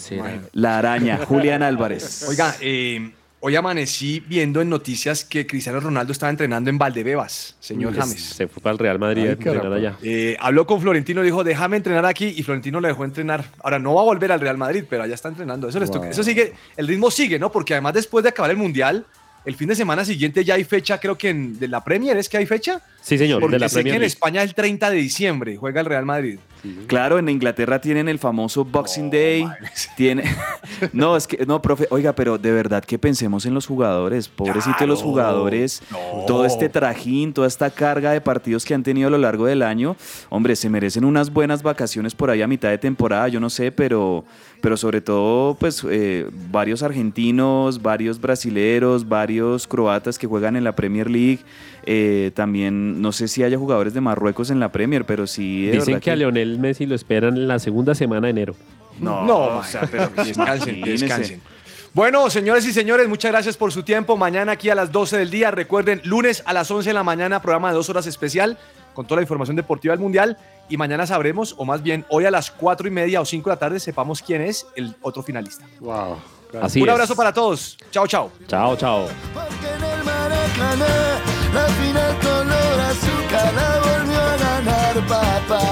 La araña, Julián Álvarez. Oiga, eh, hoy amanecí viendo en noticias que Cristiano Ronaldo estaba entrenando en Valdebebas, señor Pues, James. Se fue para el Real Madrid Ay, a entrenar caramba. allá. Eh, habló con Florentino, dijo, déjame entrenar aquí, y Florentino le dejó entrenar. Ahora no va a volver al Real Madrid, pero allá está entrenando. Eso, les toca- eso sigue, el ritmo sigue, ¿no? Porque además después de acabar el Mundial, el fin de semana siguiente ya hay fecha, creo que en, de la Premier, ¿es que hay fecha? Sí, señor, Porque de la sé que Premier en League. España el 30 de diciembre juega el Real Madrid. Claro, en Inglaterra tienen el famoso Boxing Day. Tiene... No, es que, no, profe, oiga, pero de verdad que pensemos en los jugadores. Pobrecitos los jugadores. No. Todo este trajín, toda esta carga de partidos que han tenido a lo largo del año. Hombre, se merecen unas buenas vacaciones por ahí a mitad de temporada, yo no sé, pero, pero sobre todo, pues, eh, varios argentinos, varios brasileros, varios croatas que juegan en la Premier League. Eh, también, no sé si haya jugadores de Marruecos en la Premier, pero sí. de Dicen verdad que a Leonel Messi lo esperan en la segunda semana de enero. No, No, o sea, pero descansen, descansen. Bueno, señores y señores, muchas gracias por su tiempo. Mañana aquí a las 12 del día. Recuerden, lunes a las 11 de la mañana, programa de dos horas especial con toda la información deportiva del Mundial. Y mañana sabremos, o más bien hoy a las 4 y media o 5 de la tarde, sepamos quién es el otro finalista. Wow. Así Un es. abrazo para todos. Chao, chao. Chao, chao. La final color azúcar la volvió a ganar papá.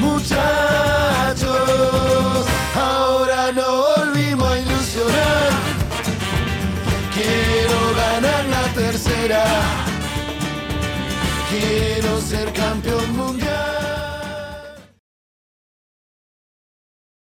Muchachos, ahora no volvimos a ilusionar. Quiero ganar la tercera. Quiero ser campeón mundial.